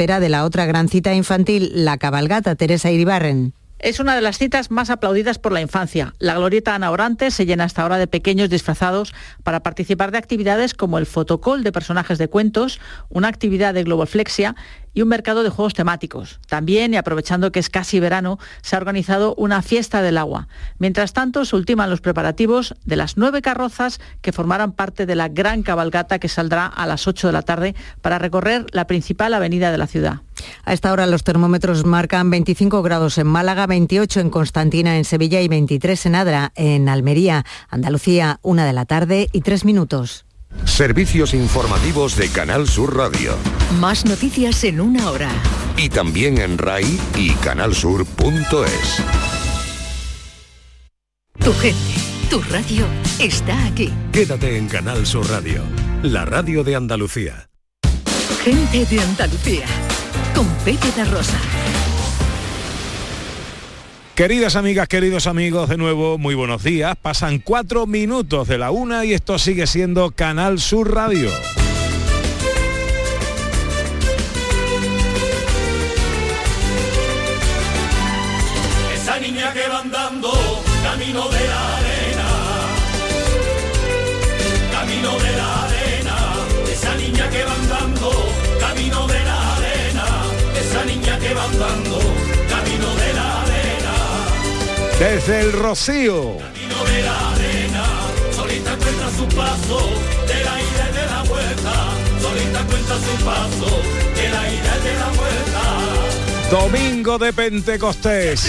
víspera de la otra gran cita infantil, la cabalgata Teresa Iribarren. Es una de las citas más aplaudidas por la infancia. La glorieta Ana Orantes se llena hasta ahora de pequeños disfrazados para participar de actividades como el fotocall de personajes de cuentos, una actividad de globoflexia y un mercado de juegos temáticos. También, y aprovechando que es casi verano, se ha organizado una fiesta del agua. Mientras tanto, se ultiman los preparativos de las nueve carrozas que formarán parte de la gran cabalgata que saldrá a las 8 de la tarde para recorrer la principal avenida de la ciudad. A esta hora los termómetros marcan 25 grados en Málaga, 28 en Constantina, en Sevilla y 23 en Adra, en Almería, Andalucía, una de la tarde y tres minutos. Servicios informativos de Canal Sur Radio. Más noticias en una hora. Y también en RAI y canalsur.es. Tu gente, tu radio está aquí. Quédate en Canal Sur Radio, la radio de Andalucía. Gente de Andalucía, con de Rosa. Queridas amigas, queridos amigos, de nuevo, muy buenos días. Pasan cuatro minutos de la una y esto sigue siendo Canal Sur Radio. Desde el Rocío. camino de la arena, solita encuentra su paso, de la ida y de la vuelta, solita encuentra su paso, de la ida y de la vuelta. Domingo de Pentecostés.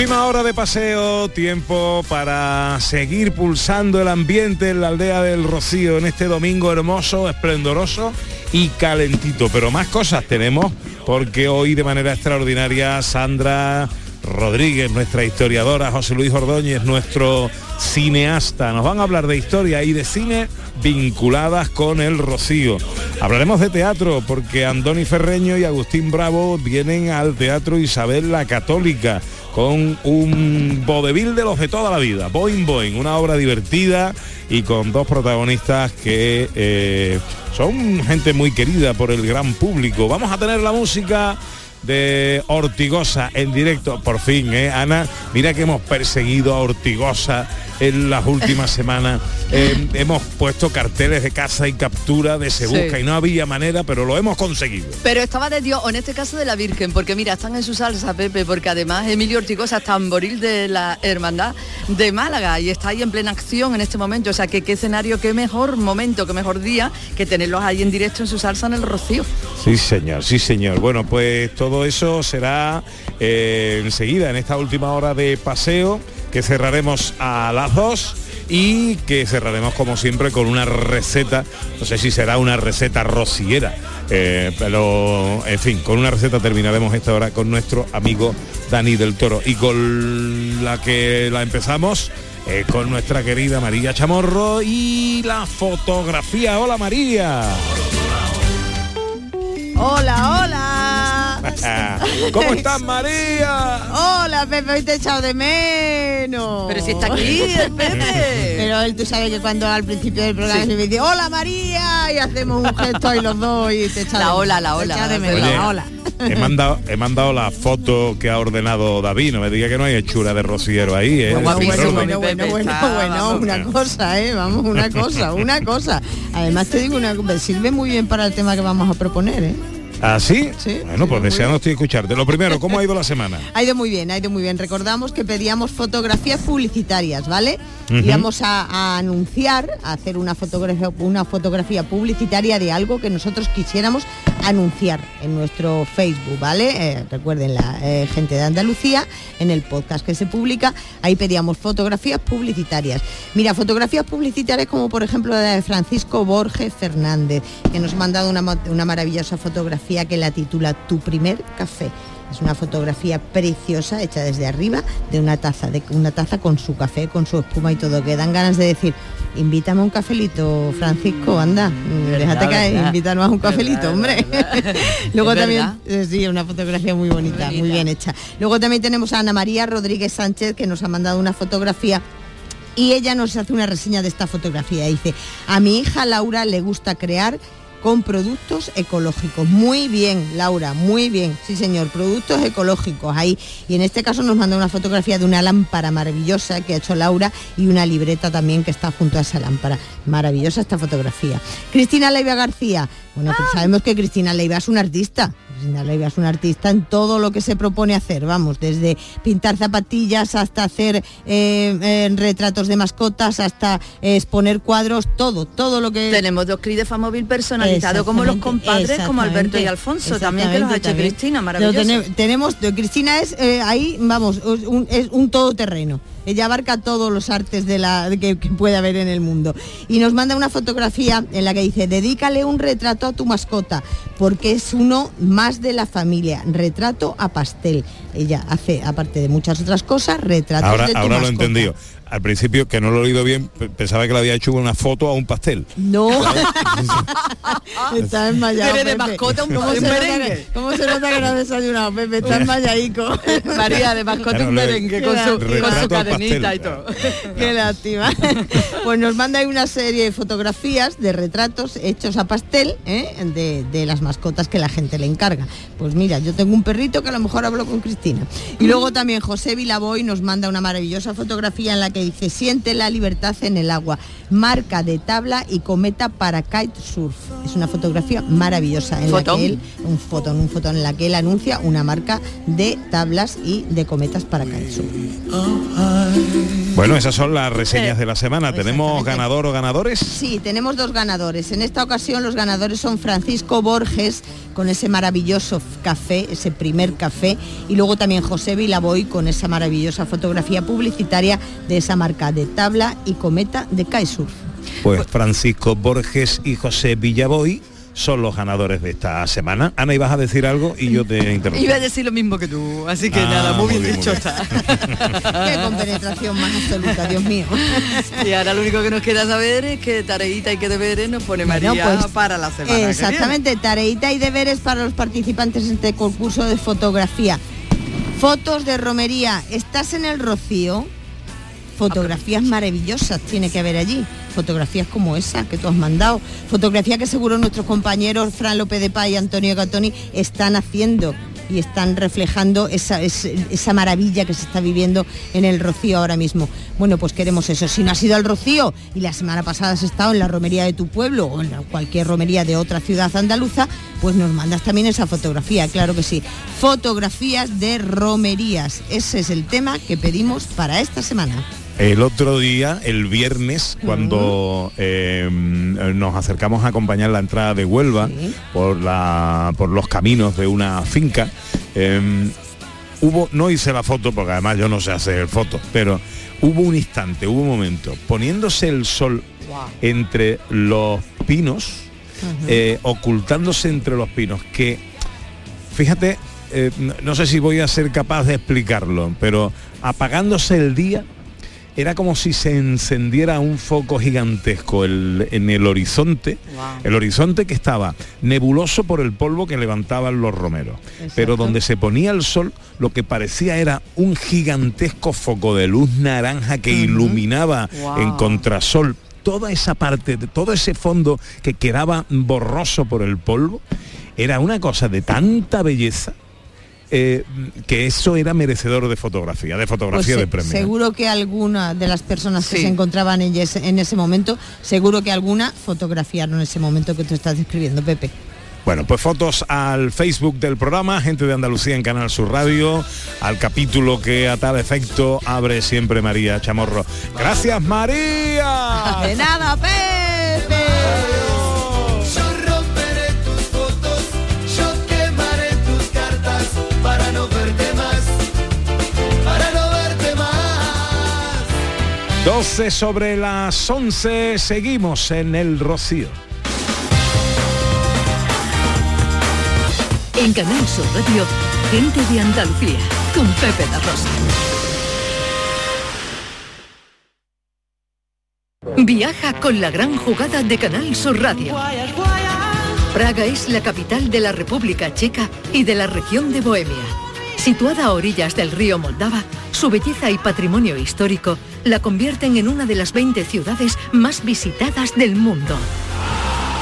Última hora de paseo, tiempo para seguir pulsando el ambiente en la aldea del Rocío en este domingo hermoso, esplendoroso y calentito. Pero más cosas tenemos porque hoy de manera extraordinaria Sandra Rodríguez, nuestra historiadora, José Luis Ordóñez, nuestro cineasta, nos van a hablar de historia y de cine vinculadas con el Rocío. Hablaremos de teatro porque Andoni Ferreño y Agustín Bravo vienen al Teatro Isabel la Católica con un vodevil de los de toda la vida, Boing Boing, una obra divertida y con dos protagonistas que eh, son gente muy querida por el gran público. Vamos a tener la música de Ortigosa en directo, por fin, ¿eh, Ana? Mira que hemos perseguido a Ortigosa en las últimas semanas. Eh, hemos puesto carteles de caza y captura de se Sí. busca y no había manera, pero lo hemos conseguido. Pero estaba de Dios, o en este caso de la Virgen, porque mira, están en su salsa, Pepe, porque además Emilio Ortigosa es tamboril de la Hermandad de Málaga y está ahí en plena acción en este momento. O sea, que qué escenario, qué mejor momento, qué mejor día que tenerlos ahí en directo en su salsa en el Rocío. Sí, señor, sí, señor. Bueno, pues todo eso será eh, enseguida, en esta última hora de paseo, que cerraremos a las dos y que cerraremos como siempre con una receta, no sé si será una receta rociera, eh, pero en fin, con una receta terminaremos esta hora con nuestro amigo Dani del Toro y con la que la empezamos eh, con nuestra querida María Chamorro y la fotografía. Hola María. Hola, hola. ¿Cómo estás, María? Hola, Pepe, hoy te he echado de menos. Pero si está aquí el Pepe. Pero él, tú sabes que cuando al principio del programa Sí. se me dice, hola María, y hacemos un gesto ahí los dos y te echa La ola, la ola, de menos, Oye, la ola. He mandado, he mandado la foto que ha ordenado David, no me diga que no hay hechura de rociero ahí, ¿eh? Bueno, bueno, bueno, bueno, bueno, una cosa, ¿eh? Vamos, una cosa, una cosa. Además te digo una cosa, sirve muy bien para el tema que vamos a proponer, ¿eh? ¿Ah, sí? Sí, Bueno, pues deseando estoy escucharte. Lo primero, ¿cómo ha ido la semana? Ha ido muy bien, ha ido muy bien. Recordamos que pedíamos fotografías publicitarias, ¿vale? Ujú. Íbamos a, a anunciar, a hacer una fotografía, una fotografía publicitaria de algo que nosotros quisiéramos anunciar en nuestro Facebook, ¿vale? Eh, recuerden la eh, gente de Andalucía, en el podcast que se publica, ahí pedíamos fotografías publicitarias. Mira, fotografías publicitarias como por ejemplo la de Francisco Borges Fernández, que nos ha mandado una, una maravillosa fotografía que la titula Tu primer café Es una fotografía preciosa hecha desde arriba de una taza, de una taza con su café, con su espuma y todo, que dan ganas de decir, invítame a un cafelito, Francisco, anda, déjate caer, verdad. invítanos a un cafelito, Verdad, hombre. verdad. Luego también, verdad. eh, sí, una fotografía muy bonita, muy bien hecha. Luego también tenemos a Ana María Rodríguez Sánchez, que nos ha mandado una fotografía y ella nos hace una reseña de esta fotografía. Dice, a mi hija Laura le gusta crear con productos ecológicos. Muy bien, Laura, muy bien. Sí, señor, productos ecológicos ahí. Y en este caso nos manda una fotografía de una lámpara maravillosa que ha hecho Laura y una libreta también que está junto a esa lámpara. Maravillosa esta fotografía. Cristina Leiva García. Bueno, pues sabemos que Cristina Leiva es una artista. Cristina Leiva es una artista en todo lo que se propone hacer, vamos, desde pintar zapatillas hasta hacer eh, eh, retratos de mascotas, hasta eh, exponer cuadros, todo, todo lo que... Tenemos dos CRI de Famóvil personalizados como los compadres, como Alberto y Alfonso, también que los ha hecho Cristina, maravilloso. Lo tene- tenemos, Cristina es ahí, vamos, un, es un todoterreno. Ella abarca todos los artes de la, que, que puede haber en el mundo. Y nos manda una fotografía en la que dice, dedícale un retrato a tu mascota, porque es uno más de la familia. Retrato a pastel. Ella hace, aparte de muchas otras cosas, retratos Ahora, de tu ahora lo he entendido. Al principio, que no lo he oído bien, pe- pensaba que le había hecho una foto a un pastel. No. Está desmayado. Pero de mascota un- ¿Cómo un se nota merengue. que- ¿Cómo se nota que no has desayunado, Pepe? Está desmayadico. María, de mascota Claro, un merengue con su, con su cadenita pastel, y todo. Qué lástima. Pues nos manda ahí una serie de fotografías de retratos hechos a pastel ¿eh? de, de las mascotas que la gente le encarga. Pues mira, yo tengo un perrito que a lo mejor hablo con Cristina. Y luego también José Vilaboy nos manda una maravillosa fotografía en la que dice siente la libertad en el agua, marca de tabla y cometa para kitesurf. Es una fotografía maravillosa en la que él, un fotón, un fotón en la que él anuncia una marca de tablas y de cometas para kitesurf. Bueno, esas son las reseñas de la semana. ¿Tenemos ganador o ganadores? Sí, tenemos dos ganadores. En esta ocasión los ganadores son Francisco Borges con ese maravilloso café, ese primer café, y luego también José Vilaboy con esa maravillosa fotografía publicitaria de esa marca de tabla y cometa de kitesurf. Pues Francisco Borges y José Villaboy son los ganadores de esta semana. Ana, ibas a decir algo y yo te interrumpí. Iba a decir lo mismo que tú, así que Ah, nada, muy muy bien bien, dicho muy está. Qué compenetración más absoluta, Dios mío. Y ahora lo único que nos queda saber es que tareita y que deberes nos pone Bueno, María pues, para la semana. que viene. Exactamente, tareita y deberes para los participantes en este concurso de fotografía. Fotos de romería. ¿Estás en el Rocío? Fotografías maravillosas tiene que haber allí. Fotografías como esa que tú has mandado. Fotografía que seguro nuestros compañeros Fran López de Paz y Antonio Gatoni están haciendo y están reflejando esa, es- esa maravilla que se está viviendo en el Rocío ahora mismo. Bueno, pues queremos eso. Si no has ido al Rocío y la semana pasada has estado en la romería de tu pueblo o en cualquier romería de otra ciudad andaluza, pues nos mandas también esa fotografía, claro que sí. Fotografías de romerías. Ese es el tema que pedimos para esta semana. El otro día, el viernes, cuando eh, nos acercamos a acompañar la entrada de Huelva Sí. por, la, por los caminos de una finca, eh, hubo, no hice la foto porque además yo no sé hacer fotos, pero hubo un instante, hubo un momento, poniéndose el sol entre los pinos, eh, ocultándose entre los pinos, que fíjate, eh, no, no sé si voy a ser capaz de explicarlo, pero apagándose el día, era como si se encendiera un foco gigantesco el- en el horizonte, el horizonte que estaba nebuloso por el polvo que levantaban los romeros, pero donde se ponía el sol lo que parecía era un gigantesco foco de luz naranja que iluminaba en contrasol toda esa parte, de todo ese fondo que quedaba borroso por el polvo, era una cosa de tanta belleza eh, que eso era merecedor de fotografía, de Pues fotografía se- de premio. seguro que alguna de las personas que se encontraban en ese, en ese momento, seguro que alguna fotografiaron ese momento que tú estás describiendo, Pepe. Bueno, pues fotos al Facebook del programa, gente de Andalucía en Canal Sur Radio, al capítulo que a tal efecto abre siempre María Chamorro. Gracias María. De nada, Pepe. 12 sobre las 11, seguimos en el Rocío. En Canal Sur Radio, Gente de Andalucía, con Pepe da Rosa. Viaja con la gran jugada de Canal Sur Radio. Praga es la capital de la República Checa y de la región de Bohemia. Situada a orillas del río Moldava, su belleza y patrimonio histórico la convierten en una de las 20 ciudades más visitadas del mundo.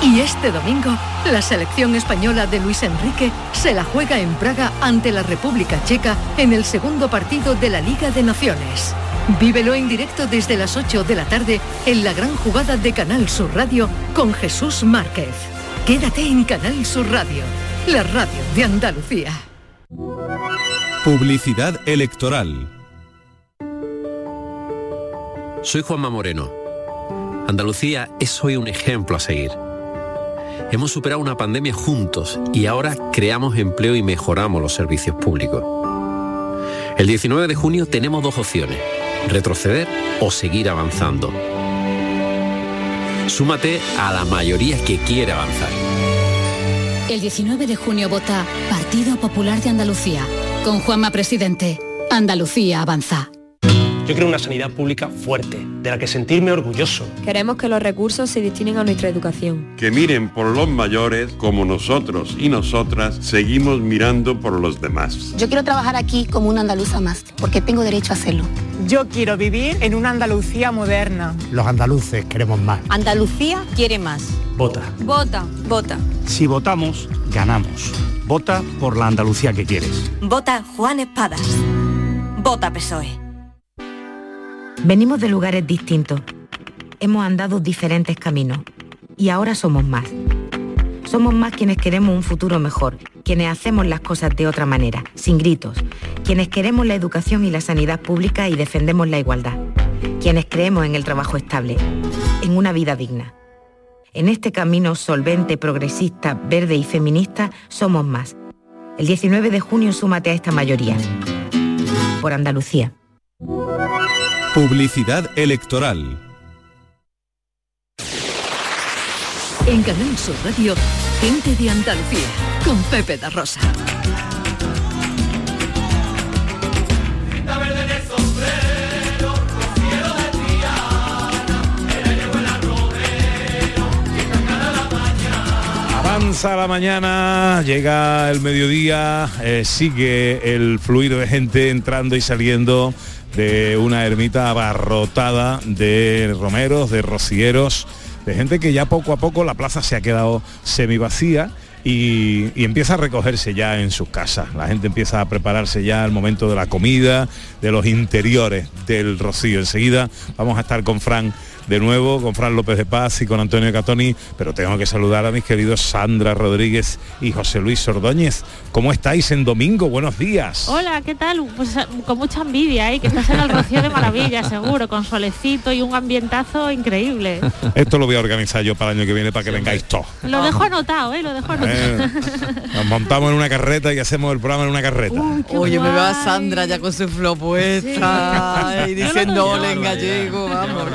Y este domingo, la selección española de Luis Enrique se la juega en Praga ante la República Checa en el segundo partido de la Liga de Naciones. Vívelo en directo desde las 8 de la tarde en la gran jugada de Canal Sur Radio con Jesús Márquez. Quédate en Canal Sur Radio, la radio de Andalucía. Publicidad electoral. Soy Juanma Moreno. Andalucía es hoy un ejemplo a seguir. Hemos superado una pandemia juntos y ahora creamos empleo y mejoramos los servicios públicos. El 19 de junio tenemos dos opciones, retroceder o seguir avanzando. Súmate a la mayoría que quiere avanzar. El 19 de junio vota Partido Popular de Andalucía. Con Juanma Presidente. Andalucía avanza. Yo quiero una sanidad pública fuerte, de la que sentirme orgulloso. Queremos que los recursos se destinen a nuestra educación. Que miren por los mayores como nosotros y nosotras seguimos mirando por los demás. Yo quiero trabajar aquí como una andaluza más, porque tengo derecho a hacerlo. Yo quiero vivir en una Andalucía moderna. Los andaluces queremos más. Andalucía quiere más. Vota. Vota. Vota. Si votamos, ganamos. Vota por la Andalucía que quieres. Vota Juan Espadas. Vota PSOE. Venimos de lugares distintos. Hemos andado diferentes caminos. Y ahora somos más. Somos más quienes queremos un futuro mejor, quienes hacemos las cosas de otra manera, sin gritos, quienes queremos la educación y la sanidad pública y defendemos la igualdad, quienes creemos en el trabajo estable, en una vida digna. En este camino solvente, progresista, verde y feminista somos más. El 19 de junio súmate a esta mayoría. Por Andalucía. Publicidad electoral. En Canal Sur Radio, Gente de Andalucía, con Pepe da Rosa. Avanza la mañana, llega el mediodía, eh, sigue el fluido de gente entrando y saliendo de una ermita abarrotada de romeros, de rocieros, de gente que ya poco a poco la plaza se ha quedado semi vacía. Y, y empieza a recogerse ya en sus casas. La gente empieza a prepararse ya el momento de la comida, de los interiores del rocío. Enseguida vamos a estar con Fran de nuevo, con Fran López de Paz y con Antonio Catoni, pero tengo que saludar a mis queridos Sandra Rodríguez y José Luis Ordóñez. ¿Cómo estáis en domingo? Buenos días. Hola, ¿qué tal? Pues con mucha envidia, ¿eh? que estás en el Rocío de Maravilla, seguro, con solecito y un ambientazo increíble. Esto lo voy a organizar yo para el año que viene para que vengáis todos. Lo dejo anotado, ¿eh? Lo dejo anotado. Eh, nos montamos en una carreta y hacemos el programa en una carreta. Uy, Oye, me veo a Sandra ya con su flor puesta y diciendo en gallego, vamos.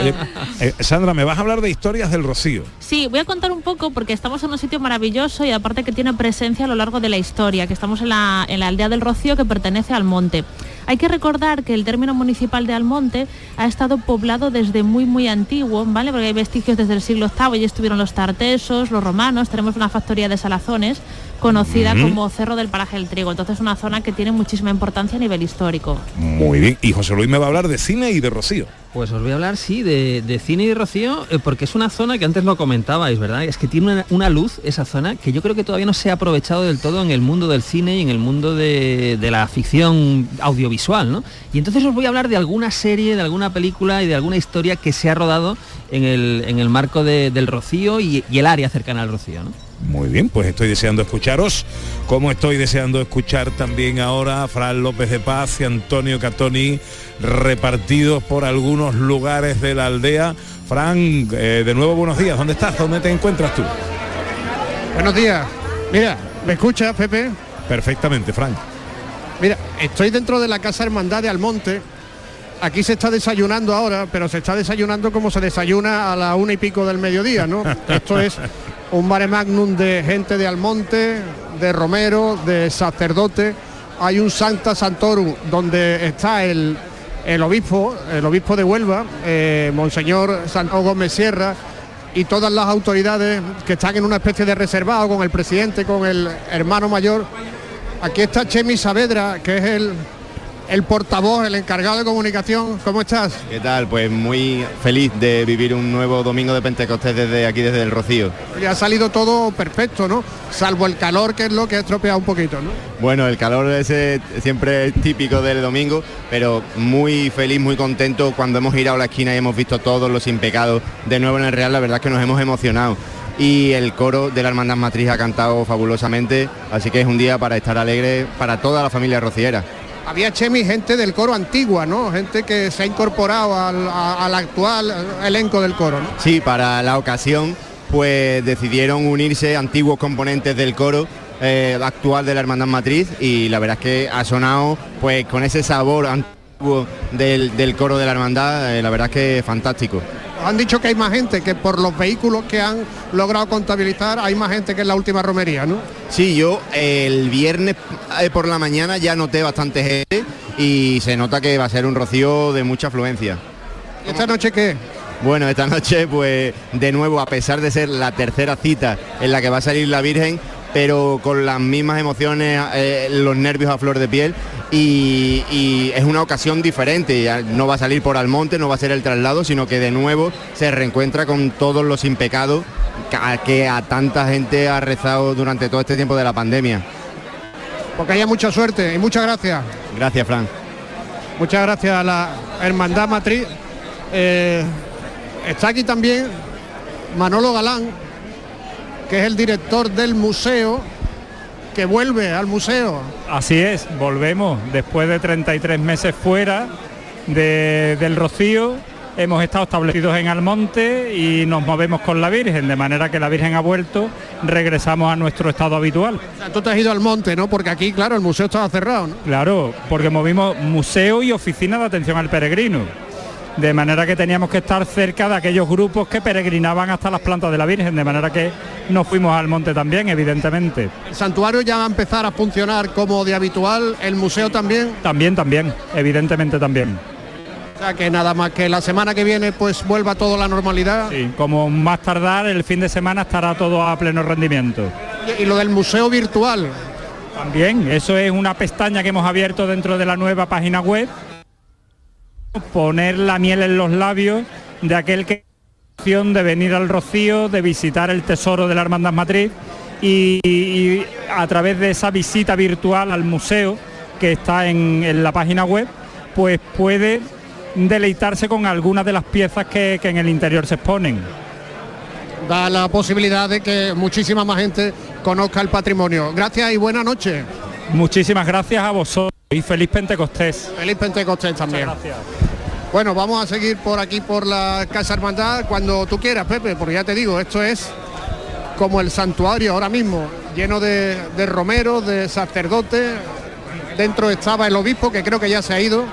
Oye, eh, Sandra, ¿me vas a hablar de historias del Rocío? Sí, voy a contar un poco porque estamos en un sitio maravilloso y aparte que tiene presencia a lo largo de la historia, que estamos en la, en la aldea del Rocío que pertenece al monte. Hay que recordar que el término municipal de Almonte ha estado poblado desde muy muy antiguo, ¿vale? Porque hay vestigios desde el siglo VIII, y estuvieron los tartesos, los romanos, tenemos una factoría de salazones conocida como Cerro del Paraje del Trigo. Entonces una zona que tiene muchísima importancia a nivel histórico. Muy bien. Y José Luis me va a hablar de cine y de Rocío. Pues os voy a hablar, sí, de, de cine y de Rocío, eh, porque es una zona que antes lo comentabais, ¿verdad? Es que tiene una, una luz, esa zona, que yo creo que todavía no se ha aprovechado del todo en el mundo del cine y en el mundo de, de la ficción audiovisual, ¿no? Y entonces os voy a hablar de alguna serie, de alguna película y de alguna historia que se ha rodado en el, en el marco de- del Rocío y, y el área cercana al Rocío, ¿no? Muy bien, pues estoy deseando escucharos, como estoy deseando escuchar también ahora a Fran López de Paz y Antonio Catoni repartidos por algunos lugares de la aldea. Fran, eh, de nuevo buenos días, ¿dónde estás? ¿Dónde te encuentras tú? Buenos días. Mira, ¿me escuchas, Pepe? Perfectamente, Fran. Mira, estoy dentro de la Casa Hermandad de Almonte. Aquí se está desayunando ahora, pero se está desayunando como se desayuna a la una y pico del mediodía, ¿no? Esto es un mare magnum de gente de Almonte, de romero, de sacerdote. Hay un Santa Santorum donde está el, el obispo, el obispo de Huelva, eh, Monseñor Santo Gómez Sierra, y todas las autoridades que están en una especie de reservado con el presidente, con el hermano mayor. Aquí está Chemi Saavedra, que es el, el portavoz, el encargado de comunicación. ¿Cómo estás? ¿Qué tal? Pues muy feliz de vivir un nuevo domingo de Pentecostés desde aquí, desde el Rocío. Y ha salido todo perfecto, ¿no? Salvo el calor, que es lo que ha estropeado un poquito, ¿no? Bueno, el calor ese siempre es típico del domingo, pero muy feliz, muy contento cuando hemos girado la esquina y hemos visto todos los impecados de nuevo en el Real, la verdad es que nos hemos emocionado. Y el coro de la Hermandad Matriz ha cantado fabulosamente, así que es un día para estar alegre para toda la familia rociera. Había Chemi gente del coro antigua, ¿no? Gente que se ha incorporado al, actual elenco del coro. Sí, para la ocasión pues decidieron unirse antiguos componentes del coro eh, actual de la Hermandad Matriz y la verdad es que ha sonado pues con ese sabor antiguo del, del coro de la Hermandad, eh, la verdad es que fantástico. Han dicho que hay más gente, que por los vehículos que han logrado contabilizar hay más gente que en la última romería, ¿no? Sí, yo el viernes eh, por la mañana ya noté bastante gente y se nota que va a ser un rocío de mucha afluencia. ¿Y esta noche qué? Bueno, esta noche pues de nuevo, a pesar de ser la tercera cita en la que va a salir la Virgen, pero con las mismas emociones, eh, los nervios a flor de piel y, y es una ocasión diferente, no va a salir por Almonte, no va a ser el traslado, sino que de nuevo se reencuentra con todos los impecados que a, que a tanta gente ha rezado durante todo este tiempo de la pandemia. Porque haya mucha suerte y muchas gracias. Gracias, Fran. Muchas gracias a la Hermandad Matriz. Eh, está aquí también Manolo Galán, que es el director del museo, que vuelve al museo. Así es, volvemos después de 33 meses fuera de- del Rocío. Hemos estado establecidos en Almonte y nos movemos con la Virgen, de manera que la Virgen ha vuelto, regresamos a nuestro estado habitual. O sea, tú te has ido al monte, ¿no? Porque aquí, claro, el museo estaba cerrado, ¿no? Claro, porque movimos museo y oficina de atención al peregrino. De manera que teníamos que estar cerca de aquellos grupos que peregrinaban hasta las plantas de la Virgen, de manera que nos fuimos al monte también, evidentemente. El santuario ya va a empezar a funcionar como de habitual, el museo también. También, también, evidentemente también. O sea, que nada más que la semana que viene pues vuelva todo a la normalidad. Sí, como más tardar, el fin de semana estará todo a pleno rendimiento. Y lo del museo virtual. También, eso es una pestaña que hemos abierto dentro de la nueva página web. Poner la miel en los labios de aquel que de venir al Rocío, de visitar el tesoro de la Hermandad Matriz y, y a través de esa visita virtual al museo que está en, en la página web, pues puede deleitarse con algunas de las piezas que, que en el interior se exponen. Da la posibilidad de que muchísima más gente conozca el patrimonio. Gracias y buena noche. Muchísimas gracias a vosotros y feliz Pentecostés. Feliz Pentecostés también. Bueno, vamos a seguir por aquí por la Casa Hermandad cuando tú quieras, Pepe, porque ya te digo, esto es como el santuario ahora mismo, lleno de, de romeros, de sacerdotes. Dentro estaba el obispo, que creo que ya se ha ido,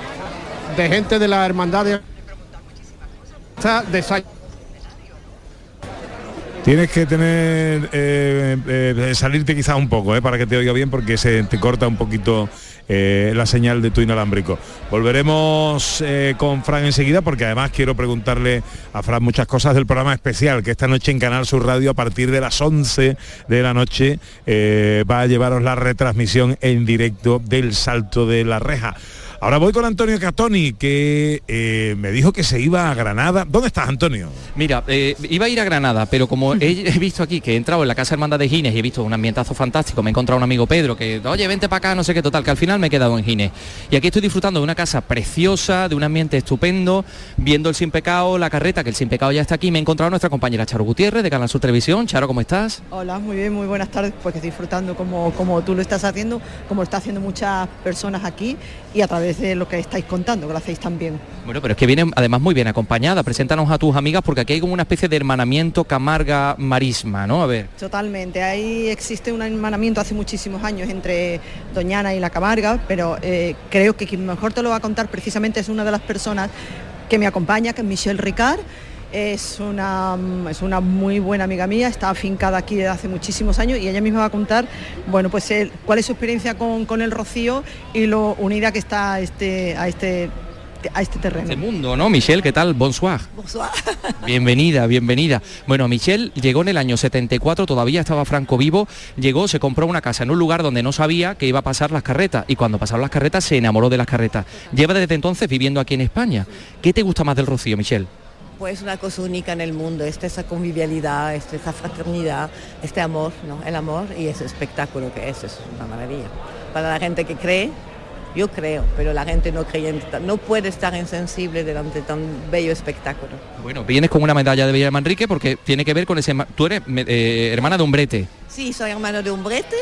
de gente de la hermandad de, de Sa- Tienes que tener eh, eh, salirte quizás un poco eh, para que te oiga bien porque se te corta un poquito eh, la señal de tu inalámbrico. Volveremos eh, con Fran enseguida porque además quiero preguntarle a Fran muchas cosas del programa especial que esta noche en Canal Sur Radio a partir de las 11 de la noche eh, va a llevaros la retransmisión en directo del Salto de la Reja. Ahora voy con Antonio Catoni, que eh, me dijo que se iba a Granada. ¿Dónde estás, Antonio? Mira, eh, iba a ir a Granada, pero como he, he visto aquí que he entrado en la Casa Hermandad de Gines y he visto un ambientazo fantástico, me he encontrado un amigo Pedro que, oye, vente para acá, no sé qué, total, que al final me he quedado en Gines. Y aquí estoy disfrutando de una casa preciosa, de un ambiente estupendo, viendo el Sin Pecado, la carreta, que el Sin Pecado ya está aquí. Me he encontrado a nuestra compañera Charo Gutiérrez de Canal Sur Televisión. Charo, ¿cómo estás? Hola, muy bien, muy buenas tardes, pues disfrutando como, como tú lo estás haciendo, como lo está haciendo muchas personas aquí y a través de lo que estáis contando, que lo hacéis también. Bueno, pero es que viene además muy bien acompañada. Preséntanos a tus amigas porque aquí hay como una especie de hermanamiento Camarga-Marisma, ¿no? A ver. Totalmente, ahí existe un hermanamiento hace muchísimos años entre Doñana y la Camarga, pero eh, creo que quien mejor te lo va a contar precisamente es una de las personas que me acompaña, que es Michelle Ricard, es una, es una muy buena amiga mía, está afincada aquí desde hace muchísimos años y ella misma va a contar bueno, pues el- cuál es su experiencia con, con el rocío y lo unida que está a este, a este, a este terreno. Este mundo, ¿no? Michelle, ¿qué tal? Bonsoir. Bonsoir. Bienvenida, bienvenida. Bueno, Michelle llegó en el año 74, todavía estaba Franco vivo, llegó, se compró una casa en un lugar donde no sabía que iba a pasar las carretas y cuando pasaron las carretas se enamoró de las carretas. Lleva desde entonces viviendo aquí en España. ¿Qué te gusta más del Rocío, Michelle? Pues una cosa única en el mundo, esta esa convivialidad, esta esa fraternidad, este amor, ¿no? El amor y ese espectáculo que es, es una maravilla. Para la gente que cree, yo creo, pero la gente no creyente no puede estar insensible delante de tan bello espectáculo. Bueno, vienes con una medalla de Villa Manrique porque tiene que ver con ese... Tú eres eh, hermana de un brete. Sí, soy hermano de Umbrete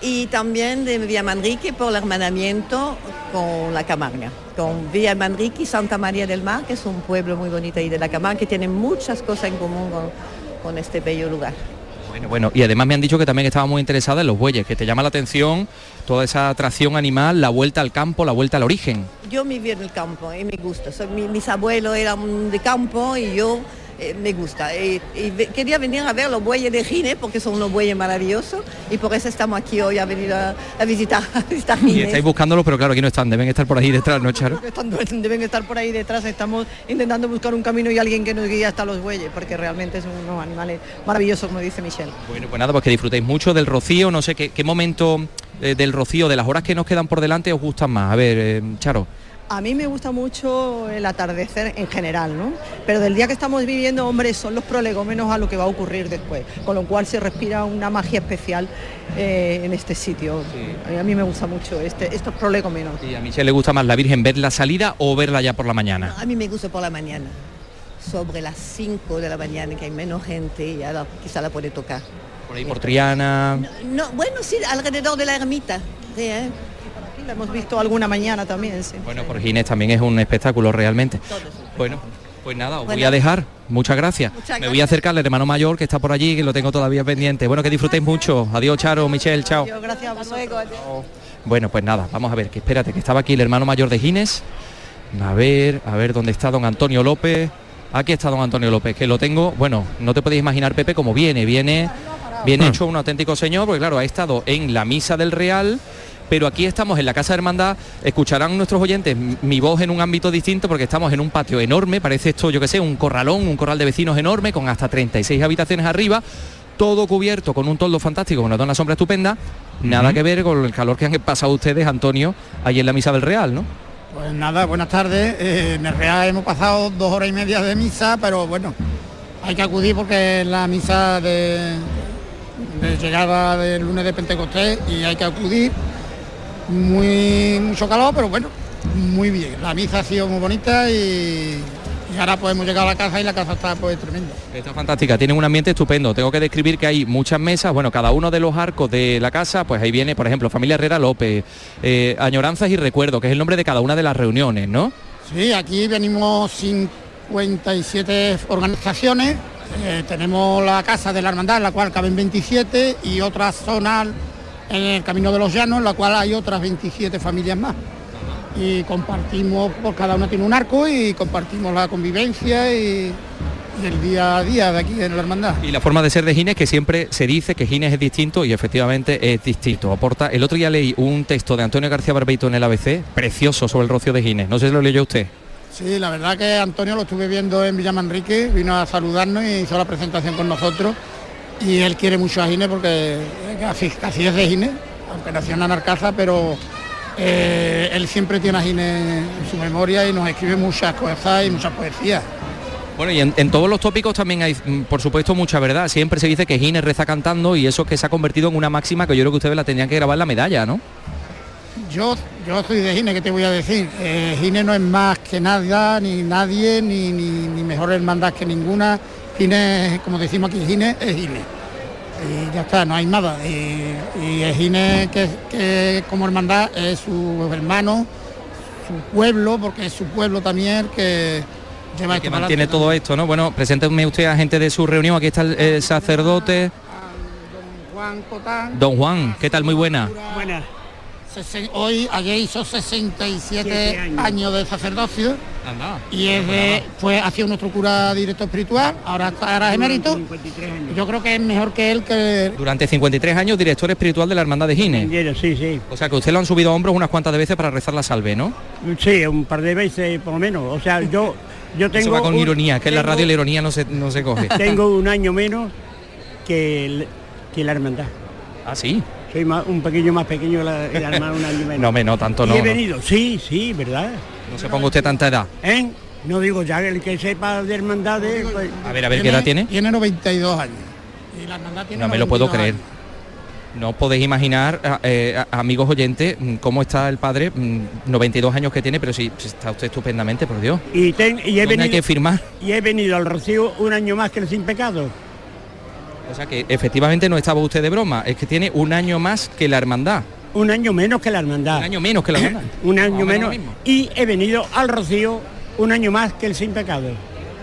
y también de Villa Manrique por el hermanamiento con la Camarga, con Villa Manrique y Santa María del Mar, que es un pueblo muy bonito ahí de la Camarga, que tiene muchas cosas en común con, con este bello lugar. Bueno, bueno, y además me han dicho que también estaba muy interesada en los bueyes, que te llama la atención toda esa atracción animal, la vuelta al campo, la vuelta al origen. Yo viví en el campo y me gusta. Mis abuelos eran de campo y yo eh, me gusta. Y, quería venir a ver los bueyes de Gine porque son unos bueyes maravillosos y por eso estamos aquí hoy a venir a, a visitar, a visitar Y estáis buscándolos, pero claro, aquí no están, deben estar por ahí detrás, ¿no, Charo? Deben estar por ahí detrás, estamos intentando buscar un camino y alguien que nos guíe hasta los bueyes, porque realmente son unos animales maravillosos, como dice Michelle. Bueno, pues nada, pues que disfrutéis mucho del rocío, no sé qué, qué momento eh, del rocío, de las horas que nos quedan por delante, os gustan más. A ver, eh, Charo. A mí me gusta mucho el atardecer en general, ¿no? Pero del día que estamos viviendo, hombre, son los prolegómenos a lo que va a ocurrir después, con lo cual se respira una magia especial eh, en este sitio. A mí me gusta mucho este, estos prolegómenos. ¿Y a Michelle le gusta más la Virgen ver la salida o verla ya por la mañana? A mí me gusta por la mañana, sobre las 5 de la mañana, que hay menos gente y ya la- quizá la puede tocar. Por ahí por Triana. No, bueno, sí, alrededor de la ermita. sí, ¿eh? La hemos visto alguna mañana también, sí. Bueno, por Ginés también es un espectáculo realmente. Bueno, pues nada, os voy a dejar. Muchas gracias. Muchas Me voy a acercar al hermano mayor que está por allí, que lo tengo todavía pendiente. Bueno, que disfrutéis mucho. Adiós, Charo, Michelle, chao. Gracias a vosotros. Bueno, pues nada, vamos a ver, que espérate, que estaba aquí el hermano mayor de Gines. A ver, a ver dónde está don Antonio López. Aquí está don Antonio López, que lo tengo, bueno, no te podéis imaginar, Pepe, cómo viene, viene, viene hecho un auténtico señor, porque claro, ha estado en la misa del Real, pero aquí estamos en la Casa de Hermandad, escucharán nuestros oyentes mi voz en un ámbito distinto porque estamos en un patio enorme, parece esto, yo que sé, un corralón, un corral de vecinos enorme, con hasta 36 habitaciones arriba, todo cubierto con un toldo fantástico, con una sombra estupenda, nada que ver con el calor que han pasado ustedes, Antonio, allí en la misa del Real, ¿no? Pues nada, buenas tardes. Eh, en el Real hemos pasado dos horas y media de misa, pero bueno, hay que acudir porque es la misa de, de llegada del lunes de Pentecostés y hay que acudir. Muy mucho calor, pero bueno, muy bien. La misa ha sido muy bonita y, y ahora podemos llegar a la casa y la casa está pues tremenda. Está fantástica, tienen un ambiente estupendo. Tengo que describir que hay muchas mesas, bueno, cada uno de los arcos de la casa, pues ahí viene, por ejemplo, familia Herrera López, eh, añoranzas y recuerdo, que es el nombre de cada una de las reuniones, ¿no? Sí, aquí venimos 57 organizaciones. Eh, tenemos la Casa de la Hermandad, en la cual caben 27, y otra zona en el Camino de los Llanos, en la cual hay otras 27 familias más. Y compartimos, por cada una tiene un arco y compartimos la convivencia y, y el día a día de aquí en la Hermandad. Y la forma de ser de Gines, que siempre se dice que Gines es distinto y efectivamente es distinto. Aporta, el otro día leí un texto de Antonio García Barbeito en el ABC, precioso sobre el rocío de Gines. No sé si lo leyó usted. Sí, la verdad que Antonio lo estuve viendo en Villamanrique, vino a saludarnos y hizo la presentación con nosotros. Y él quiere mucho a Gine porque así, así es de Gine, aunque nació en Anarcaza, pero eh, él siempre tiene a Gine en su memoria y nos escribe muchas cosas y muchas poesías. Bueno, y en, en todos los tópicos también hay, mm, por supuesto, mucha verdad. Siempre se dice que Gines reza cantando y eso que se ha convertido en una máxima que yo creo que ustedes la tendrían que grabar en la medalla, ¿no? Yo, yo soy de Gine, ¿qué te voy a decir? Eh, Gine no es más que nada, ni nadie, ni, ni, ni mejor hermandad que ninguna. Gine, como decimos aquí, Gine es Gine. Y ya está, no hay nada. Y, y es Gine que, que como hermandad es su hermano, su pueblo, porque es su pueblo también que lleva que esto para mantiene todo esto, ¿no? Bueno, presénteme usted a gente de su reunión. Aquí está el sacerdote. Juan Cotán. Don Juan, ¿qué tal? Muy buena. Buenas. Hoy, ayer hizo 67 Siete años. años. de sacerdocio Anda. y es de, fue hacía nuestro cura director espiritual, ahora está ahora es emérito. Yo creo que es mejor que él que Durante 53 años director espiritual de la Hermandad de Gines. Sí, sí. O sea que usted lo han subido a hombros unas cuantas de veces para rezar la salve, ¿no? Sí, un par de veces por lo menos. O sea, yo, yo tengo... Eso va con un- ironía, que en la radio la ironía no se, no se coge. Tengo un año menos que, el- que la hermandad. Ah, sí. Soy más- un pequeño más pequeño la, la hermandad, un año menos. No, me no, tanto Y no. he no. venido, sí, sí, ¿verdad? No se ponga usted tanta edad. ¿Eh? No digo ya el que sepa de hermandades... pues- A ver, a ver, ¿qué edad tiene? Tiene 92 años. Y la hermandad tiene No me lo puedo 92 creer. años. No podéis imaginar, eh, amigos oyentes, mm, cómo está el padre, mm, 92 años que tiene, pero sí, sí está usted estupendamente, por Dios. Y, ten- y he ¿Dónde hay venido, que firmar? y he venido al Rocío un año más que el Sin Pecado. O sea que efectivamente no estaba usted de broma, es que tiene un año más que la hermandad. Un año menos que la hermandad. Un año menos que la hermandad. un año menos. Y he venido al Rocío un año más que el Sin Pecado.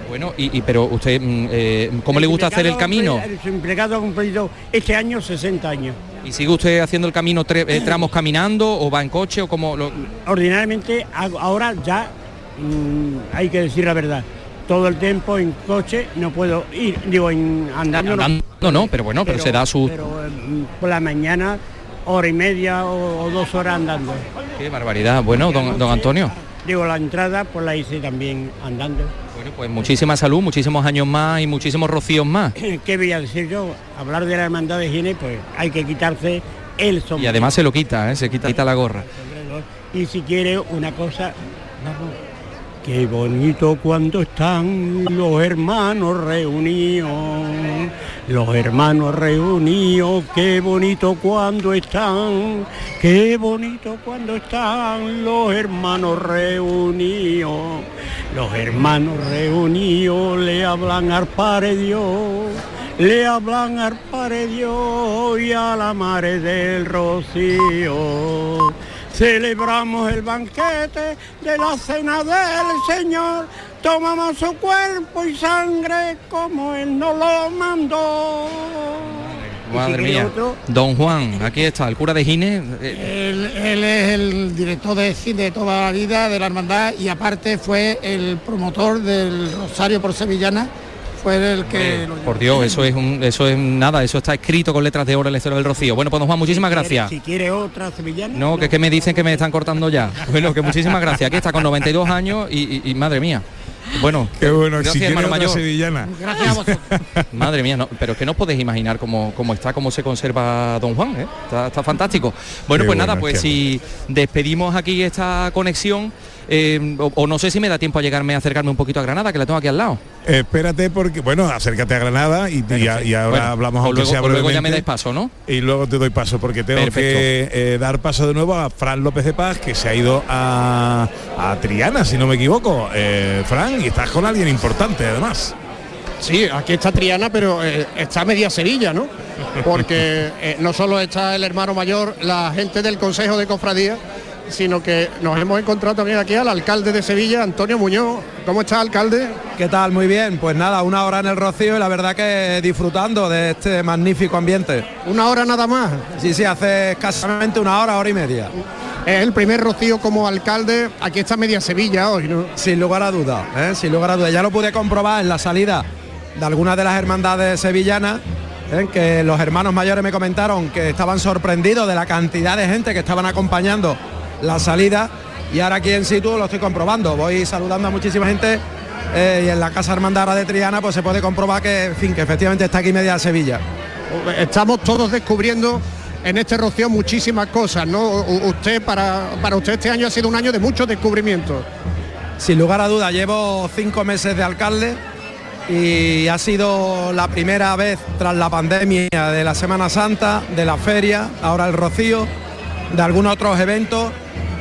Bueno, y, y- pero usted, mm, eh, ¿cómo le gusta hacer el camino? El Sin Pecado ha cumplido este año 60 años. ¿Y sigue usted haciendo el camino tre- eh, tramos caminando o va en coche o como lo... Ordinariamente ahora ya mm, hay que decir la verdad. Todo el tiempo en coche no puedo ir, digo, en andando. Andando no, pero bueno, pero, se da su... pero, eh, por la mañana hora y media o, o dos horas andando. Qué barbaridad. Bueno, don, don Antonio. Digo, la entrada pues la hice también andando. Bueno, pues muchísima salud, muchísimos años más y muchísimos rocíos más. ¿Qué voy a decir yo? Hablar de la hermandad de Gine, pues hay que quitarse el sombrero. Y además se lo quita, ¿eh? se quita, quita la gorra. Y si quiere una cosa, vamos, qué bonito cuando están los hermanos reunidos, los hermanos reunidos, qué bonito cuando están, qué bonito cuando están los hermanos reunidos, los hermanos reunidos le hablan al Padre Dios. Le hablan al Padre Dios y a la Madre del Rocío. Celebramos el banquete de la cena del Señor. Tomamos su cuerpo y sangre como Él nos lo mandó. Madre mía. Don Juan, aquí está, el cura de Gines. eh, Él, él es el director de cine de toda la vida de la hermandad y aparte fue el promotor del Rosario por Sevillana. Fue el que lo por Dios, eso es un, eso es nada, eso está escrito con letras de oro en la historia del Rocío. Bueno, pues don Juan, muchísimas gracias. Si quiere otra sevillana. No, que, que me dicen que me están cortando ya. Bueno, que muchísimas gracias. Aquí está con 92 años y, y- y madre mía. Bueno, Qué bueno, gracias, si quiere hermano otra mayor. sevillana. Gracias a vosotros. Madre mía, no, pero es que no podéis imaginar cómo, cómo está, cómo se conserva Don Juan, ¿eh? está, está fantástico. Bueno, Qué pues bueno, nada, pues si despedimos aquí esta conexión, eh, o, o no sé si me da tiempo a llegarme a acercarme un poquito a Granada, que la tengo aquí al lado. Espérate porque, bueno, acércate a Granada y, y a- y ahora Bueno, hablamos aunque luego, sea o luego ya me brevemente. dais paso, ¿no? Y luego te doy paso porque tengo Perfecto. que eh, dar paso de nuevo a Fran López de Paz, que se ha ido a, a Triana, si no me equivoco. Eh, Fran, y estás con alguien importante además. Sí, aquí está Triana, pero eh, está media Sevilla, ¿no? Porque eh, no solo está el hermano mayor, la gente del Consejo de Cofradía, sino que nos hemos encontrado también aquí al alcalde de Sevilla, Antonio Muñoz. ¿Cómo está, alcalde? ¿Qué tal? Muy bien. Pues nada, una hora en el Rocío y la verdad que disfrutando de este magnífico ambiente. ¿Una hora nada más? Sí, sí, hace escasamente una hora, hora y media. Es el primer Rocío como alcalde. Aquí está media Sevilla hoy, ¿no? Sin lugar a dudas, ¿eh? sin lugar a dudas. Ya lo pude comprobar en la salida de algunas de las hermandades sevillanas, ¿eh? que los hermanos mayores me comentaron que estaban sorprendidos de la cantidad de gente que estaban acompañando la salida y ahora aquí en situ lo estoy comprobando. Voy saludando a muchísima gente eh, y en la Casa Hermandad de Triana pues se puede comprobar que, en fin, que efectivamente está aquí media Sevilla. Estamos todos descubriendo en este Rocío muchísimas cosas, ¿no? Usted, para, para usted este año ha sido un año de muchos descubrimientos. Sin lugar a duda, llevo cinco meses de alcalde y ha sido la primera vez tras la pandemia de la Semana Santa, de la feria, ahora el Rocío, de algunos otros eventos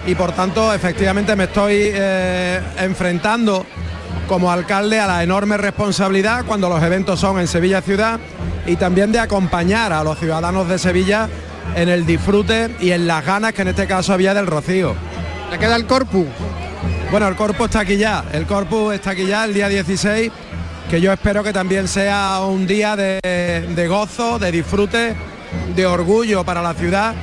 y por tanto efectivamente me estoy eh, enfrentando como alcalde a la enorme responsabilidad cuando los eventos son en Sevilla ciudad y también de acompañar a los ciudadanos de Sevilla en el disfrute y en las ganas que en este caso había del Rocío. ¿Le queda el corpus? Bueno, el corpus está aquí ya, el corpus está aquí ya el día 16, que yo espero que también sea un día de, de gozo, de disfrute, de orgullo para la ciudad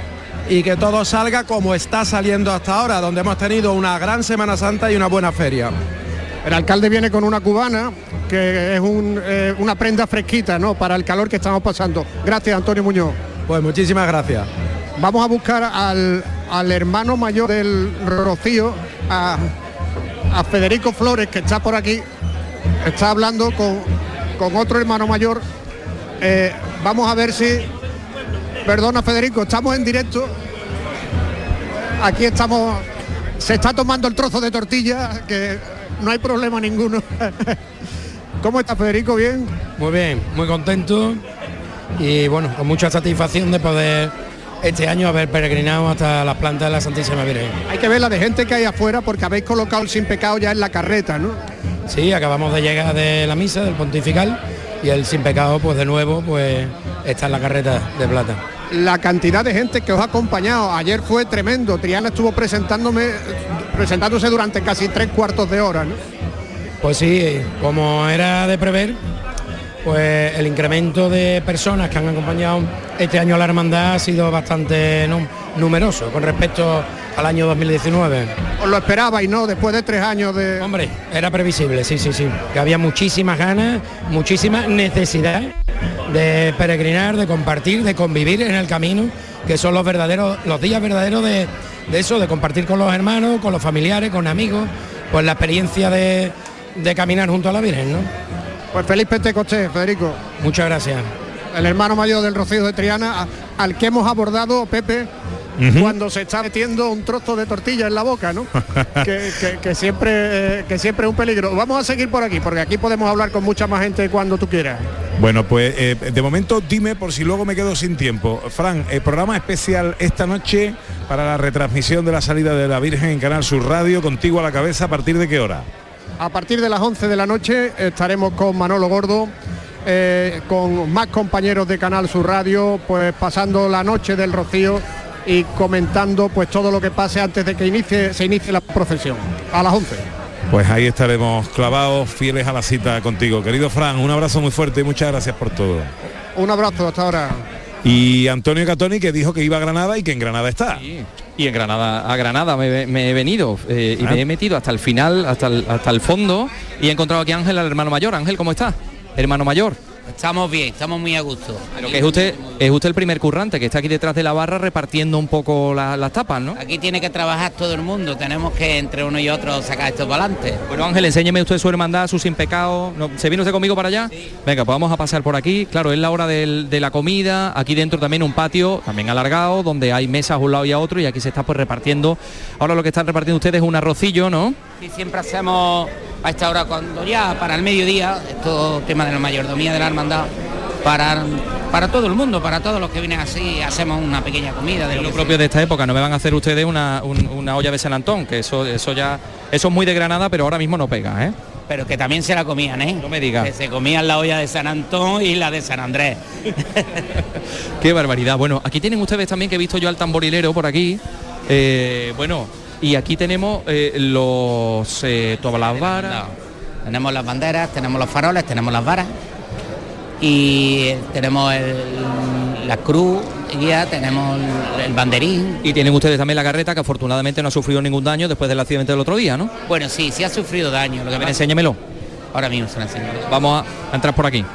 y que todo salga como está saliendo hasta ahora, donde hemos tenido una gran Semana Santa y una buena feria. El alcalde viene con una cubana, que es un, eh, una prenda fresquita, ¿no? Para el calor que estamos pasando. Gracias, Antonio Muñoz. Pues muchísimas gracias. Vamos a buscar al, al hermano mayor del Rocío, a, a Federico Flores, que está por aquí. Está hablando con, con otro hermano mayor. Eh, vamos a ver si... Perdona, Federico, estamos en directo. Aquí estamos... Se está tomando el trozo de tortilla, que no hay problema ninguno. ¿Cómo está Federico? ¿Bien? Muy bien, muy contento y bueno, con mucha satisfacción de poder este año haber peregrinado hasta las plantas de la Santísima Virgen. Hay que ver la de gente que hay afuera porque habéis colocado el sin pecado ya en la carreta, ¿no? Sí, acabamos de llegar de la misa del pontifical y el sin pecado pues de nuevo pues está en la carreta de plata. La cantidad de gente que os ha acompañado ayer fue tremendo. Triana estuvo presentándome, presentándose durante casi tres cuartos de hora, ¿no? Pues sí, como era de prever, pues el incremento de personas que han acompañado este año a la hermandad ha sido bastante nu- numeroso con respecto al año 2019. Os lo esperabais, ¿no? Después de tres años de... Hombre, era previsible, sí, sí, sí. Que había muchísimas ganas, muchísima necesidad de peregrinar, de compartir, de convivir en el camino, que son los verdaderos, los días verdaderos de, de eso, de compartir con los hermanos, con los familiares, con amigos, pues la experiencia de, de caminar junto a la Virgen, ¿no? Pues feliz Pentecostés, Federico. Muchas gracias. El hermano mayor del Rocío de Triana, al que hemos abordado, Pepe, Cuando se está metiendo un trozo de tortilla en la boca, ¿no? que, que- que siempre, eh, que siempre es un peligro. Vamos a seguir por aquí, porque aquí podemos hablar con mucha más gente cuando tú quieras. Bueno, pues eh, de momento dime por si luego me quedo sin tiempo. Fran, el programa especial esta noche para la retransmisión de la salida de la Virgen en Canal Sur Radio, contigo a la cabeza, ¿a partir de qué hora? A partir de las 11 de la noche estaremos con Manolo Gordo, eh, con más compañeros de Canal Sur Radio, pues pasando la noche del Rocío y comentando pues todo lo que pase antes de que inicie, se inicie la procesión. A las 11. Pues ahí estaremos clavados, fieles a la cita contigo. Querido Fran, un abrazo muy fuerte y muchas gracias por todo. Un abrazo hasta ahora. Y Antonio Catoni que dijo que iba a Granada y que en Granada está. Y en Granada, a Granada me, me he venido eh, y Ah. me he metido hasta el final, hasta el, hasta el fondo y he encontrado aquí a Ángel, al hermano mayor. Ángel, ¿cómo está? Hermano mayor. Estamos bien, estamos muy a gusto. Pero que es usted, es usted el primer currante que está aquí detrás de la barra repartiendo un poco la- las tapas, ¿no? Aquí tiene que trabajar todo el mundo, tenemos que entre uno y otro sacar esto para adelante. Bueno Ángel, enséñeme usted su hermandad, su sin pecado. No, ¿Se viene usted conmigo para allá? Venga, pues vamos a pasar por aquí. Claro, es la hora del- de la comida. Aquí dentro también un patio, también alargado, donde hay mesas a un lado y a otro y aquí se está pues repartiendo. Ahora lo que están repartiendo ustedes es un arrocillo, ¿no? Y siempre hacemos a esta hora cuando ya para el mediodía, esto tema de la mayordomía de la hermandad, para, para todo el mundo, para todos los que vienen así, hacemos una pequeña comida de lo propio de esta época. No me van a hacer ustedes una, un- una olla de San Antón, que eso, eso ya, eso es muy de Granada, pero ahora mismo no pega, ¿eh? pero que también se la comían, ¿eh? No me diga. Que se comían la olla de San Antón y la de San Andrés. Qué barbaridad. Bueno, aquí tienen ustedes también que he visto yo al tamborilero por aquí. Eh, bueno, y aquí tenemos eh, los eh, todas las varas. Tenemos las banderas, tenemos los faroles, tenemos las varas y tenemos el- la cruz guía, tenemos el, banderín. Y tienen ustedes también la carreta que afortunadamente no ha sufrido ningún daño después del accidente del otro día, ¿no? Bueno, sí, sí ha sufrido daño. Lo que pasa- enséñemelo. Ahora mismo se lo enseño. Vamos a, a entrar por aquí.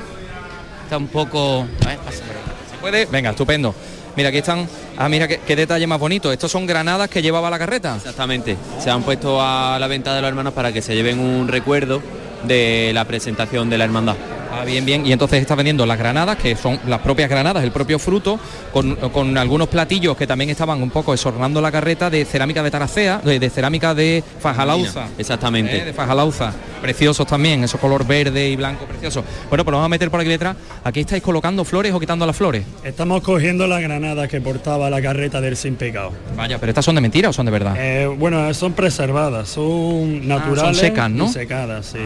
Está un poco... A ver, pasa por ahí. ¿Se puede? Venga, estupendo. Mira, aquí están. Ah, mira qué, qué detalle más bonito. Estos son granadas que llevaba la carreta. Exactamente. Se han puesto a la venta de los hermanos para que se lleven un recuerdo de la presentación de la hermandad. Ah, bien, bien. Y entonces está vendiendo las granadas, que son las propias granadas, el propio fruto, con, con algunos platillos que también estaban un poco esornando la carreta de cerámica de Taracea, de, de cerámica de Fajalauza. Exactamente. Eh, de Fajalauza. Preciosos también, esos color verde y blanco, precioso. Bueno, pues vamos a meter por aquí detrás. ¿Aquí estáis colocando flores o quitando las flores? Estamos cogiendo las granadas que portaba la carreta del sin pecado. Vaya, pero estas son de mentira o son de verdad. Eh, bueno, son preservadas, son naturales secas, ¿no? y secadas, sí.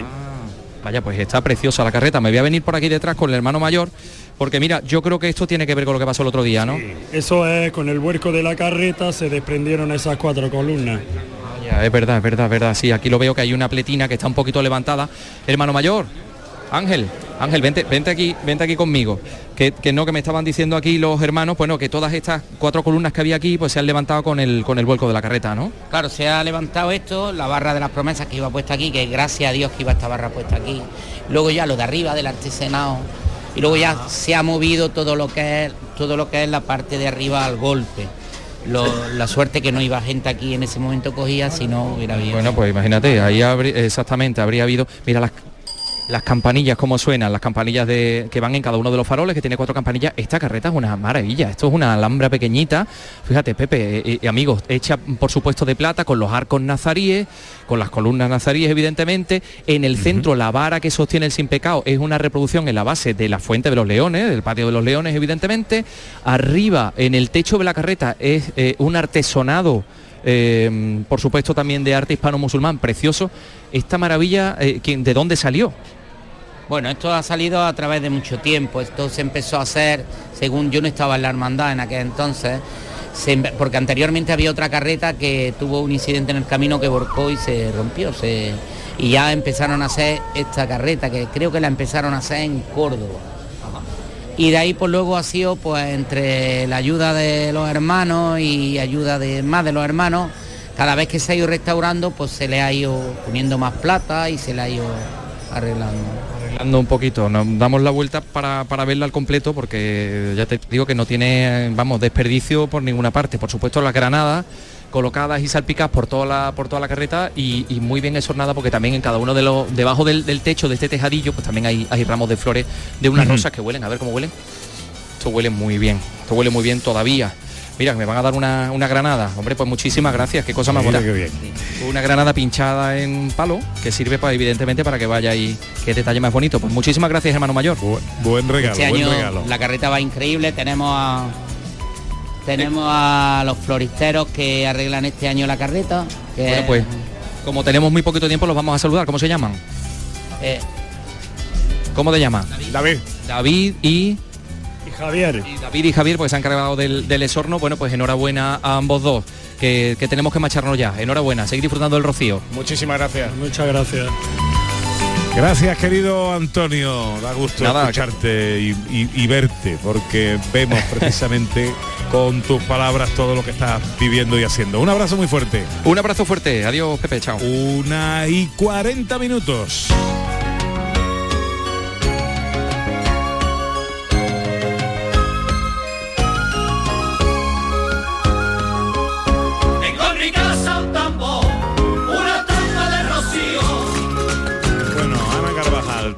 Vaya, pues está preciosa la carreta. Me voy a venir por aquí detrás con el hermano mayor, porque mira, yo creo que esto tiene que ver con lo que pasó el otro día, ¿no? Eso es, con el vuelco de la carreta se desprendieron esas cuatro columnas. Ya, es verdad, es verdad, es verdad. Sí, aquí lo veo que hay una pletina que está un poquito levantada. Hermano mayor, Ángel, Ángel, vente, vente aquí, vente aquí conmigo. Que, que no, que me estaban diciendo aquí los hermanos, bueno, que todas estas cuatro columnas que había aquí, pues se han levantado con el con el vuelco de la carreta, ¿no? Claro, se ha levantado esto, la barra de las promesas que iba puesta aquí, que gracias a Dios que iba esta barra puesta aquí. Luego ya lo de arriba del artesanado. Y luego ya se ha movido todo lo que es todo lo que es la parte de arriba al golpe. Lo- la suerte que no iba gente aquí en ese momento cogía, si no hubiera habido. Bueno, pues imagínate, ahí habrí- exactamente habría habido, mira las las campanillas cómo suenan, las campanillas de, que van en cada uno de los faroles, que tiene cuatro campanillas. Esta carreta es una maravilla, esto es una alhambra pequeñita. Fíjate, Pepe, eh, eh, amigos, hecha por supuesto de plata, con los arcos nazaríes, con las columnas nazaríes, evidentemente. En el centro, la vara que sostiene el sin pecado es una reproducción en la base de la fuente de los leones, del patio de los leones, evidentemente. Arriba, en el techo de la carreta, es eh, un artesonado. eh, por supuesto también de arte hispano-musulmán, precioso. Esta maravilla, eh, ¿quién- ¿de dónde salió? Bueno, esto ha salido a través de mucho tiempo. Esto se empezó a hacer, según yo no estaba en la hermandad en aquel entonces, porque anteriormente había otra carreta que tuvo un incidente en el camino que volcó y se rompió. y ya empezaron a hacer esta carreta, que creo que la empezaron a hacer en Córdoba. Y de ahí pues luego ha sido pues entre la ayuda de los hermanos y ayuda de más de los hermanos, cada vez que se ha ido restaurando pues se le ha ido poniendo más plata y se le ha ido arreglando. Arreglando un poquito, nos damos la vuelta para, para verla al completo porque ya te digo que no tiene, vamos, desperdicio por ninguna parte. Por supuesto las granadas colocadas y salpicadas por toda la, por toda la carreta y, y muy bien esornada porque también en cada uno de los, debajo del, del techo de este tejadillo, pues también hay, hay ramos de flores de unas rosas que huelen, a ver cómo huelen. Esto huele muy bien, esto huele muy bien todavía. Mira, me van a dar una, una granada. Hombre, pues muchísimas gracias, qué cosa más bonita. Una granada pinchada en palo que sirve para evidentemente para que vaya y qué detalle más bonito. Pues muchísimas gracias, hermano mayor. buen regalo, Este año la carreta va increíble, tenemos a tenemos a los floristeros que arreglan este año la carreta. que Bueno, es- pues como tenemos muy poquito tiempo, los vamos a saludar. ¿Cómo se llaman? eh, ¿Cómo te llamas? David. David y... Y Javier. David y Javier, pues se han encargado del, del esorno. Bueno, pues enhorabuena a ambos dos, que, que tenemos que marcharnos ya. Enhorabuena, seguir disfrutando del rocío. Muchísimas gracias. Muchas gracias. Gracias, querido Antonio. Da gusto Nada, escucharte y, y- y verte, porque vemos precisamente con tus palabras todo lo que estás viviendo y haciendo. Un abrazo muy fuerte. Un abrazo fuerte. Adiós, Pepe. Chao. Una y 40 minutos.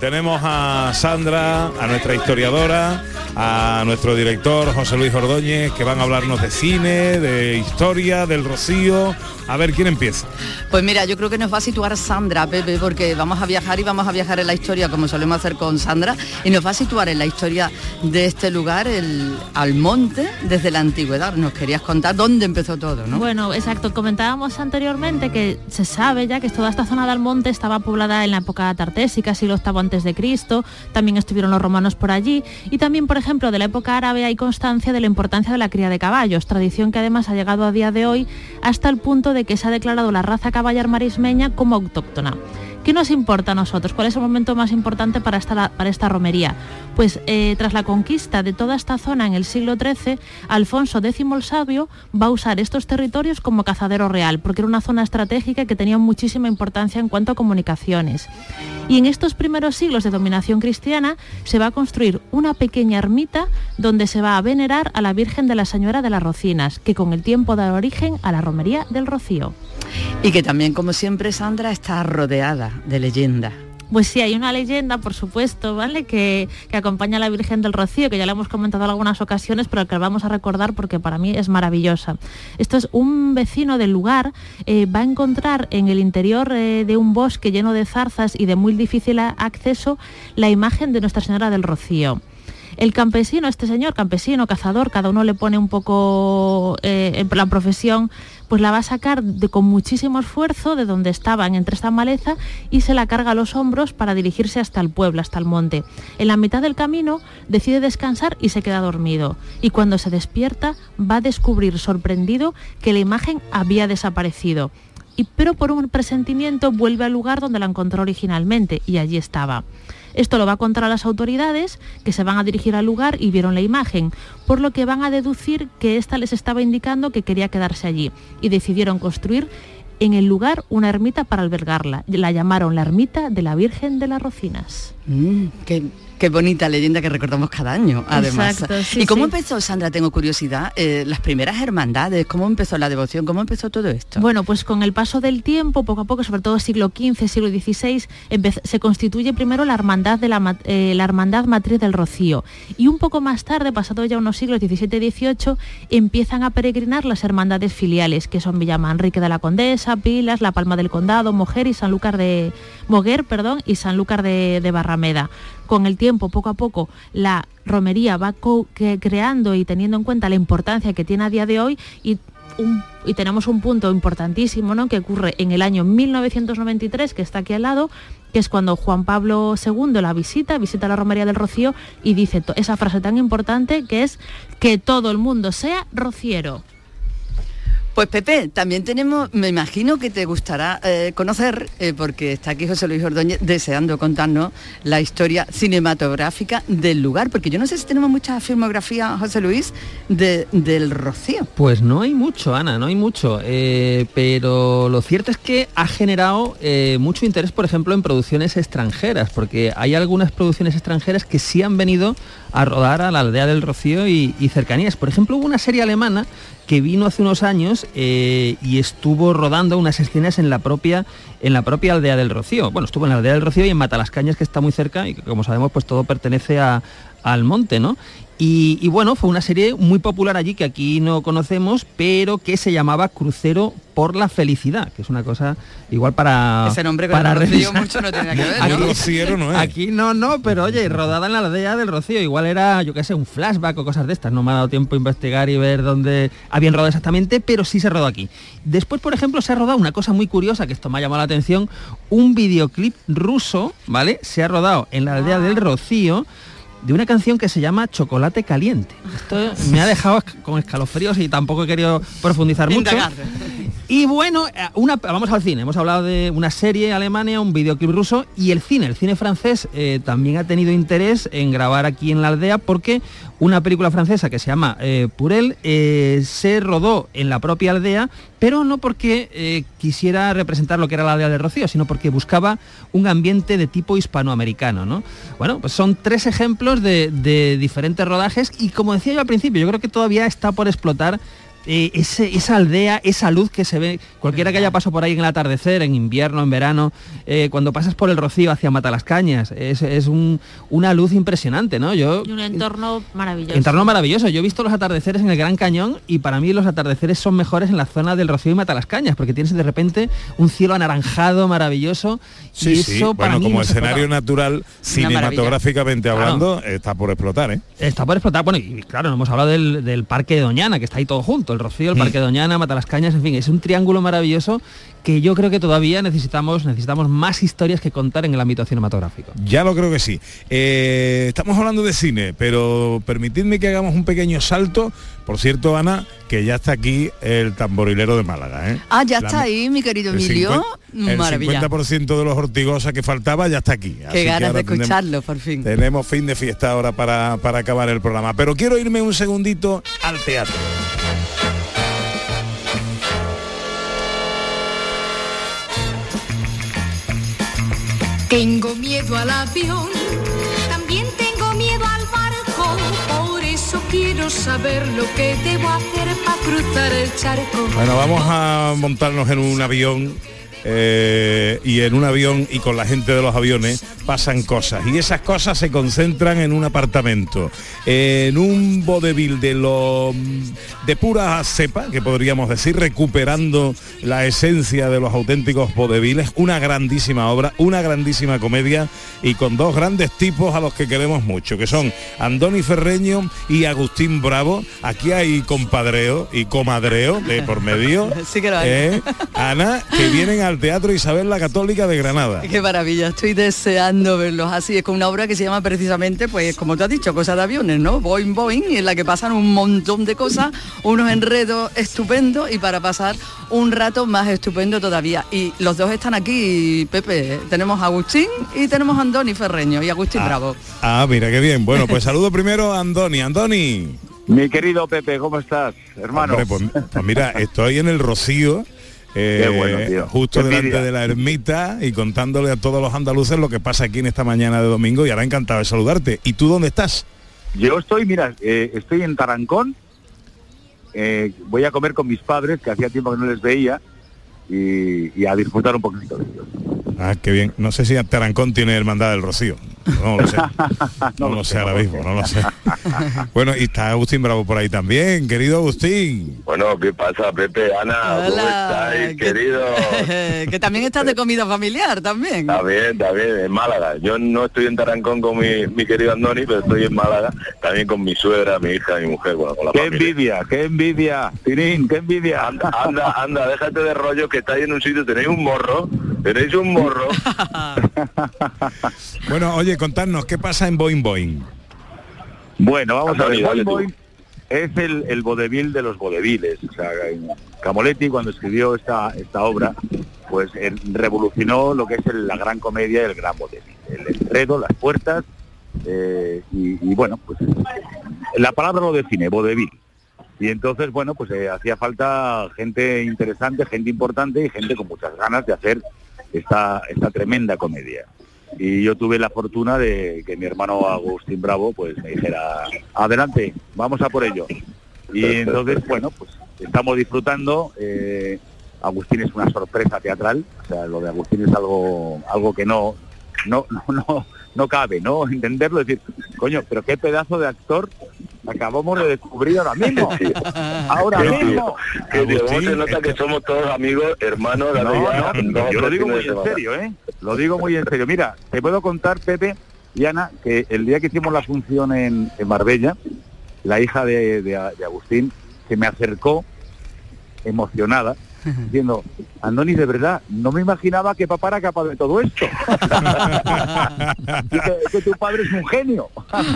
Tenemos a Sandra, a nuestra historiadora, a nuestro director José Luis Ordóñez, que van a hablarnos de cine, de historia, del Rocío. A ver quién empieza. Pues mira, yo creo que nos va a situar Sandra, Pepe, porque vamos a viajar y vamos a viajar en la historia, como solemos hacer con Sandra, y nos va a situar en la historia de este lugar, el Almonte, desde la antigüedad. Nos querías contar dónde empezó todo, ¿no? Bueno, exacto. Comentábamos anteriormente que se sabe ya que toda esta zona del monte estaba poblada en la época tartésica, siglo VIII antes de Cristo. También estuvieron los romanos por allí. Y también, por ejemplo, de la época árabe hay constancia de la importancia de la cría de caballos, tradición que además ha llegado a día de hoy hasta el punto de que se ha declarado la raza caballar marismeña como autóctona. ¿Qué nos importa a nosotros? ¿Cuál es el momento más importante para esta, para esta romería? Pues eh, tras la conquista de toda esta zona en el siglo XIII, Alfonso X el Sabio va a usar estos territorios como cazadero real, porque era una zona estratégica que tenía muchísima importancia en cuanto a comunicaciones. Y en estos primeros siglos de dominación cristiana se va a construir una pequeña ermita donde se va a venerar a la Virgen de la Señora de las Rocinas, que con el tiempo da origen a la romería del Rocío. Y que también, como siempre, Sandra está rodeada de leyenda. Pues sí, hay una leyenda, por supuesto, ¿vale? Que, acompaña a la Virgen del Rocío, que ya la hemos comentado en algunas ocasiones, pero que la vamos a recordar porque para mí es maravillosa. Esto es un vecino del lugar, eh, va a encontrar en el interior eh, de un bosque lleno de zarzas y de muy difícil acceso la imagen de Nuestra Señora del Rocío. El campesino, este señor, campesino, cazador, cada uno le pone un poco eh, la profesión, pues la va a sacar de, con muchísimo esfuerzo de donde estaban entre esta maleza y se la carga a los hombros para dirigirse hasta el pueblo, hasta el monte. En la mitad del camino decide descansar y se queda dormido. Y cuando se despierta va a descubrir sorprendido que la imagen había desaparecido. Y, pero por un presentimiento vuelve al lugar donde la encontró originalmente y allí estaba. Esto lo va a contar a las autoridades que se van a dirigir al lugar y vieron la imagen, por lo que van a deducir que esta les estaba indicando que quería quedarse allí y decidieron construir en el lugar una ermita para albergarla. La llamaron la ermita de la Virgen de las Rocinas. Mm, qué bonita leyenda que recordamos cada año, además. Exacto, sí, ¿Y cómo sí. empezó, Sandra, tengo curiosidad, eh, las primeras hermandades, cómo empezó la devoción, cómo empezó todo esto? Bueno, pues con el paso del tiempo, poco a poco, sobre todo siglo XV, siglo XVI, se constituye primero la hermandad, de la, eh, la hermandad matriz del Rocío. Y un poco más tarde, pasado ya unos siglos XVII y XVIII, empiezan a peregrinar las hermandades filiales, que son Villa Manrique de la Condesa, Pilas, La Palma del Condado, Mojer y Sanlúcar de Moguer, perdón, y Sanlúcar de, de Barrameda. Con el tiempo, poco a poco, la romería va creando y teniendo en cuenta la importancia que tiene a día de hoy y tenemos un punto importantísimo ¿no? que ocurre en el año 1993, que está aquí al lado, que es cuando Juan Pablo II la visita, visita la Romería del Rocío y dice esa frase tan importante que es que todo el mundo sea rociero. Pues Pepe, también tenemos, me imagino que te gustará eh, conocer, eh, porque está aquí José Luis Ordóñez deseando contarnos la historia cinematográfica del lugar, porque yo no sé si tenemos mucha filmografía, José Luis, de- del Rocío. Pues no hay mucho, Ana, no hay mucho. eh, pero lo cierto es que ha generado mucho interés, por ejemplo, en producciones extranjeras, porque hay algunas producciones extranjeras que sí han venido a rodar a la aldea del Rocío y, y cercanías. Por ejemplo, hubo una serie alemana que vino hace unos años eh, y estuvo rodando unas escenas en la propia en la propia aldea del Rocío. Bueno, estuvo en la aldea del Rocío y en Matalascañas, que está muy cerca y que, como sabemos, pues todo pertenece a- al monte, ¿no? Y, y bueno, fue una serie muy popular allí que aquí no conocemos, pero que se llamaba Crucero por la Felicidad, que es una cosa igual para Ese nombre con para el Rocío revisar. mucho no tiene que ver, ¿no? Aquí- Rociero no es. Aquí no, no, pero oye, rodada en la aldea del Rocío, igual era, yo qué sé, un flashback o cosas de estas. No me ha dado tiempo a investigar y ver dónde habían rodado exactamente, pero sí se rodó aquí. Después, por ejemplo, se ha rodado una cosa muy curiosa, que esto me ha llamado la atención, un videoclip ruso, ¿vale? Se ha rodado en la aldea del Rocío de una canción que se llama Chocolate Caliente. Esto me ha dejado con escalofríos y tampoco he querido profundizar mucho. Y bueno, eh, una, vamos al cine. Hemos hablado de una serie alemana, un videoclip ruso y el cine. El cine francés eh, también ha tenido interés en grabar aquí en la aldea porque una película francesa que se llama eh, Purel eh, se rodó en la propia aldea, pero no porque quisiera representar lo que era la aldea de Rocío, sino porque buscaba un ambiente de tipo hispanoamericano. ¿no? Bueno, pues son tres ejemplos de, de diferentes rodajes y como decía yo al principio, yo creo que todavía está por explotar eh, ese- esa aldea, esa luz que se ve, cualquiera que haya pasado por ahí en el atardecer, en invierno, en verano, eh, cuando pasas por el Rocío hacia Matalascañas, es, es un- una luz impresionante, ¿no? Yo, Y un entorno maravilloso. entorno maravilloso, yo he visto los atardeceres en el Gran Cañón y para mí los atardeceres son mejores en la zona del Rocío y Matalascañas, porque tienes de repente un cielo anaranjado maravilloso Sí, y sí. eso para Bueno, mí como no escenario explota. natural, cinematográficamente Claro. hablando, está por explotar, ¿eh? Está por explotar, bueno, y claro, no hemos hablado del, del Parque de Doñana, que está ahí todo junto, el Rocío, el Parque de Doñana, Matalascañas, en fin, es un triángulo maravilloso que yo creo que todavía necesitamos, necesitamos más historias que contar en el ámbito cinematográfico. Ya lo creo que sí. Eh, estamos hablando de cine, pero permitidme que hagamos un pequeño salto. Por cierto, Ana, que ya está aquí el tamborilero de Málaga. ¿eh? Ah, ya La- está ahí, mi querido el Emilio. 50 El Maravilla. 50% de los hortigosa que faltaba ya está aquí. Así Qué que ganas ahora de escucharlo, por fin. Tenemos fin de fiesta ahora para, para acabar el programa. Pero quiero irme un segundito al teatro. Tengo miedo al avión, también tengo miedo al barco, por eso quiero saber lo que debo hacer para cruzar el charco. Bueno, vamos a montarnos en un avión eh, y en un avión y con la gente de los aviones pasan cosas y esas cosas se concentran en un apartamento, en un vodevil de lo de pura cepa, que podríamos decir, recuperando la esencia de los auténticos vodeviles, una grandísima obra, una grandísima comedia y con dos grandes tipos a los que queremos mucho, que son Andoni Ferreño y Agustín Bravo. Aquí hay compadreo y comadreo de por medio. Sí que lo hay. ¿eh? Ana, que vienen a al Teatro Isabel la Católica de Granada. Qué maravilla, estoy deseando verlos así. Es con una obra que se llama precisamente, pues como tú has dicho, cosas de aviones, ¿no? Boing Boing, en la que pasan un montón de cosas, unos enredos estupendos y para pasar un rato más estupendo todavía. Y los dos están aquí, Pepe. Tenemos a Agustín y tenemos a Andoni Ferreño y Agustín Bravo. Ah, mira qué bien. Bueno, pues saludo primero a Andoni. Andoni. Mi querido Pepe, ¿cómo estás, hermano? Hombre, pues, pues mira, estoy en el Rocío. Eh, Qué bueno, tío. justo Qué delante envidia. de la ermita y contándole a todos los andaluces lo que pasa aquí en esta mañana de domingo y ahora encantado de saludarte. ¿Y tú dónde estás? Yo estoy, mira, eh, estoy en Tarancón. eh, voy a comer con mis padres, que hacía tiempo que no les veía, y, y a disfrutar un poquito de ellos. Ah, qué bien. No sé si Tarancón tiene hermandad del Rocío. No lo sé. No, lo sé ahora mismo, no lo sé. Bueno, y está Agustín Bravo por ahí también, querido Agustín. Bueno, ¿qué pasa, Pepe? Ana, ¿cómo Hola, estáis, ¿qué- querido? que también estás de comida familiar, también. Está bien, está bien, en Málaga. Yo no estoy en Tarancón con mi, mi querido Andoni, pero estoy en Málaga, también con mi suegra, mi hija, mi mujer, bueno, con la ¡Qué familia. envidia, qué envidia! Tirín, qué envidia! Anda, anda, anda, déjate de rollo que estáis en un sitio, tenéis un morro, tenéis un morro. Bueno, oye, contadnos, ¿qué pasa en Boing Boing? Bueno, vamos a ver. Boing. Boing es el, el vodevil de los vodeviles. O sea, Camoletti cuando escribió esta, esta obra, pues él revolucionó lo que es el- la gran comedia y el gran vodevil. El enredo, las puertas, eh, y, y bueno, pues la palabra lo define, vodevil. Y entonces, bueno, pues eh, hacía falta gente interesante, gente importante y gente con muchas ganas de hacer esta, esta tremenda comedia. Y yo tuve la fortuna de que mi hermano Agustín Bravo pues me dijera, adelante, vamos a por ello. Y entonces, bueno, pues estamos disfrutando. eh, Agustín es una sorpresa teatral, o sea, lo de Agustín es algo, algo que no, no, no, no, no cabe, ¿no? Entenderlo, decir, coño, pero qué pedazo de actor acabamos de descubrir ahora mismo. Ahora mismo. ¿cómo se nota que somos todos amigos, hermanos, No, ya no, dos o yo lo digo muy de en serio, ¿eh? Lo digo muy en serio. Mira, te puedo contar, Pepe y Ana, que el día que hicimos la función en, en Marbella, la hija de, de- de Agustín se me acercó emocionada, diciendo, Andoni, de verdad, no me imaginaba que papá era capaz de todo esto. Y que, que tu padre es un genio.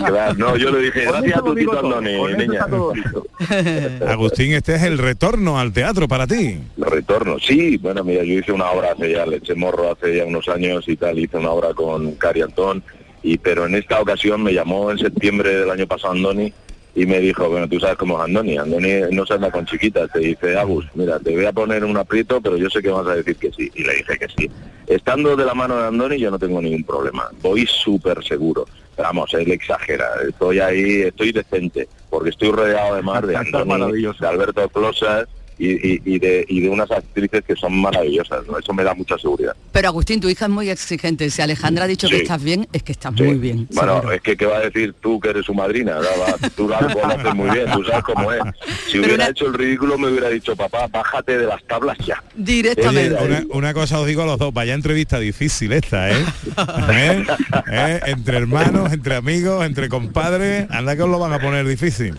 Claro, no, yo le dije, gracias a tu tito Andoni, niña. Agustín, este es el retorno al teatro para ti. Retorno, sí, bueno, mira, yo hice una obra hace ya, le eché morro hace ya unos años y tal, hice una obra con Cari Antón, y, pero en esta ocasión me llamó en septiembre del año pasado Andoni y me dijo, bueno, tú sabes cómo es Andoni, Andoni no se anda con chiquitas, te dice, Agus, mira, te voy a poner un aprieto, pero yo sé que vas a decir que sí, y le dije que sí. Estando de la mano de Andoni yo no tengo ningún problema, voy súper seguro. Vamos, él exagera, estoy ahí, estoy decente, porque estoy rodeado además de Andoni, de Alberto Closas y, y- y de, y de unas actrices que son maravillosas, ¿no? Eso me da mucha seguridad. Pero Agustín, tu hija es muy exigente. Si Alejandra ha dicho que estás bien, es que estás muy bien. Bueno, seguro. es que ¿qué va a decir tú que eres su madrina? Tú la conoces muy bien, tú sabes cómo es. Si hubiera hecho el ridículo me hubiera dicho, papá, bájate de las tablas ya. Directamente. Una, una cosa os digo a los dos, vaya entrevista difícil esta, ¿eh? ¿Eh? ¿Eh? Entre hermanos, entre amigos, entre compadres, anda que os lo van a poner difícil.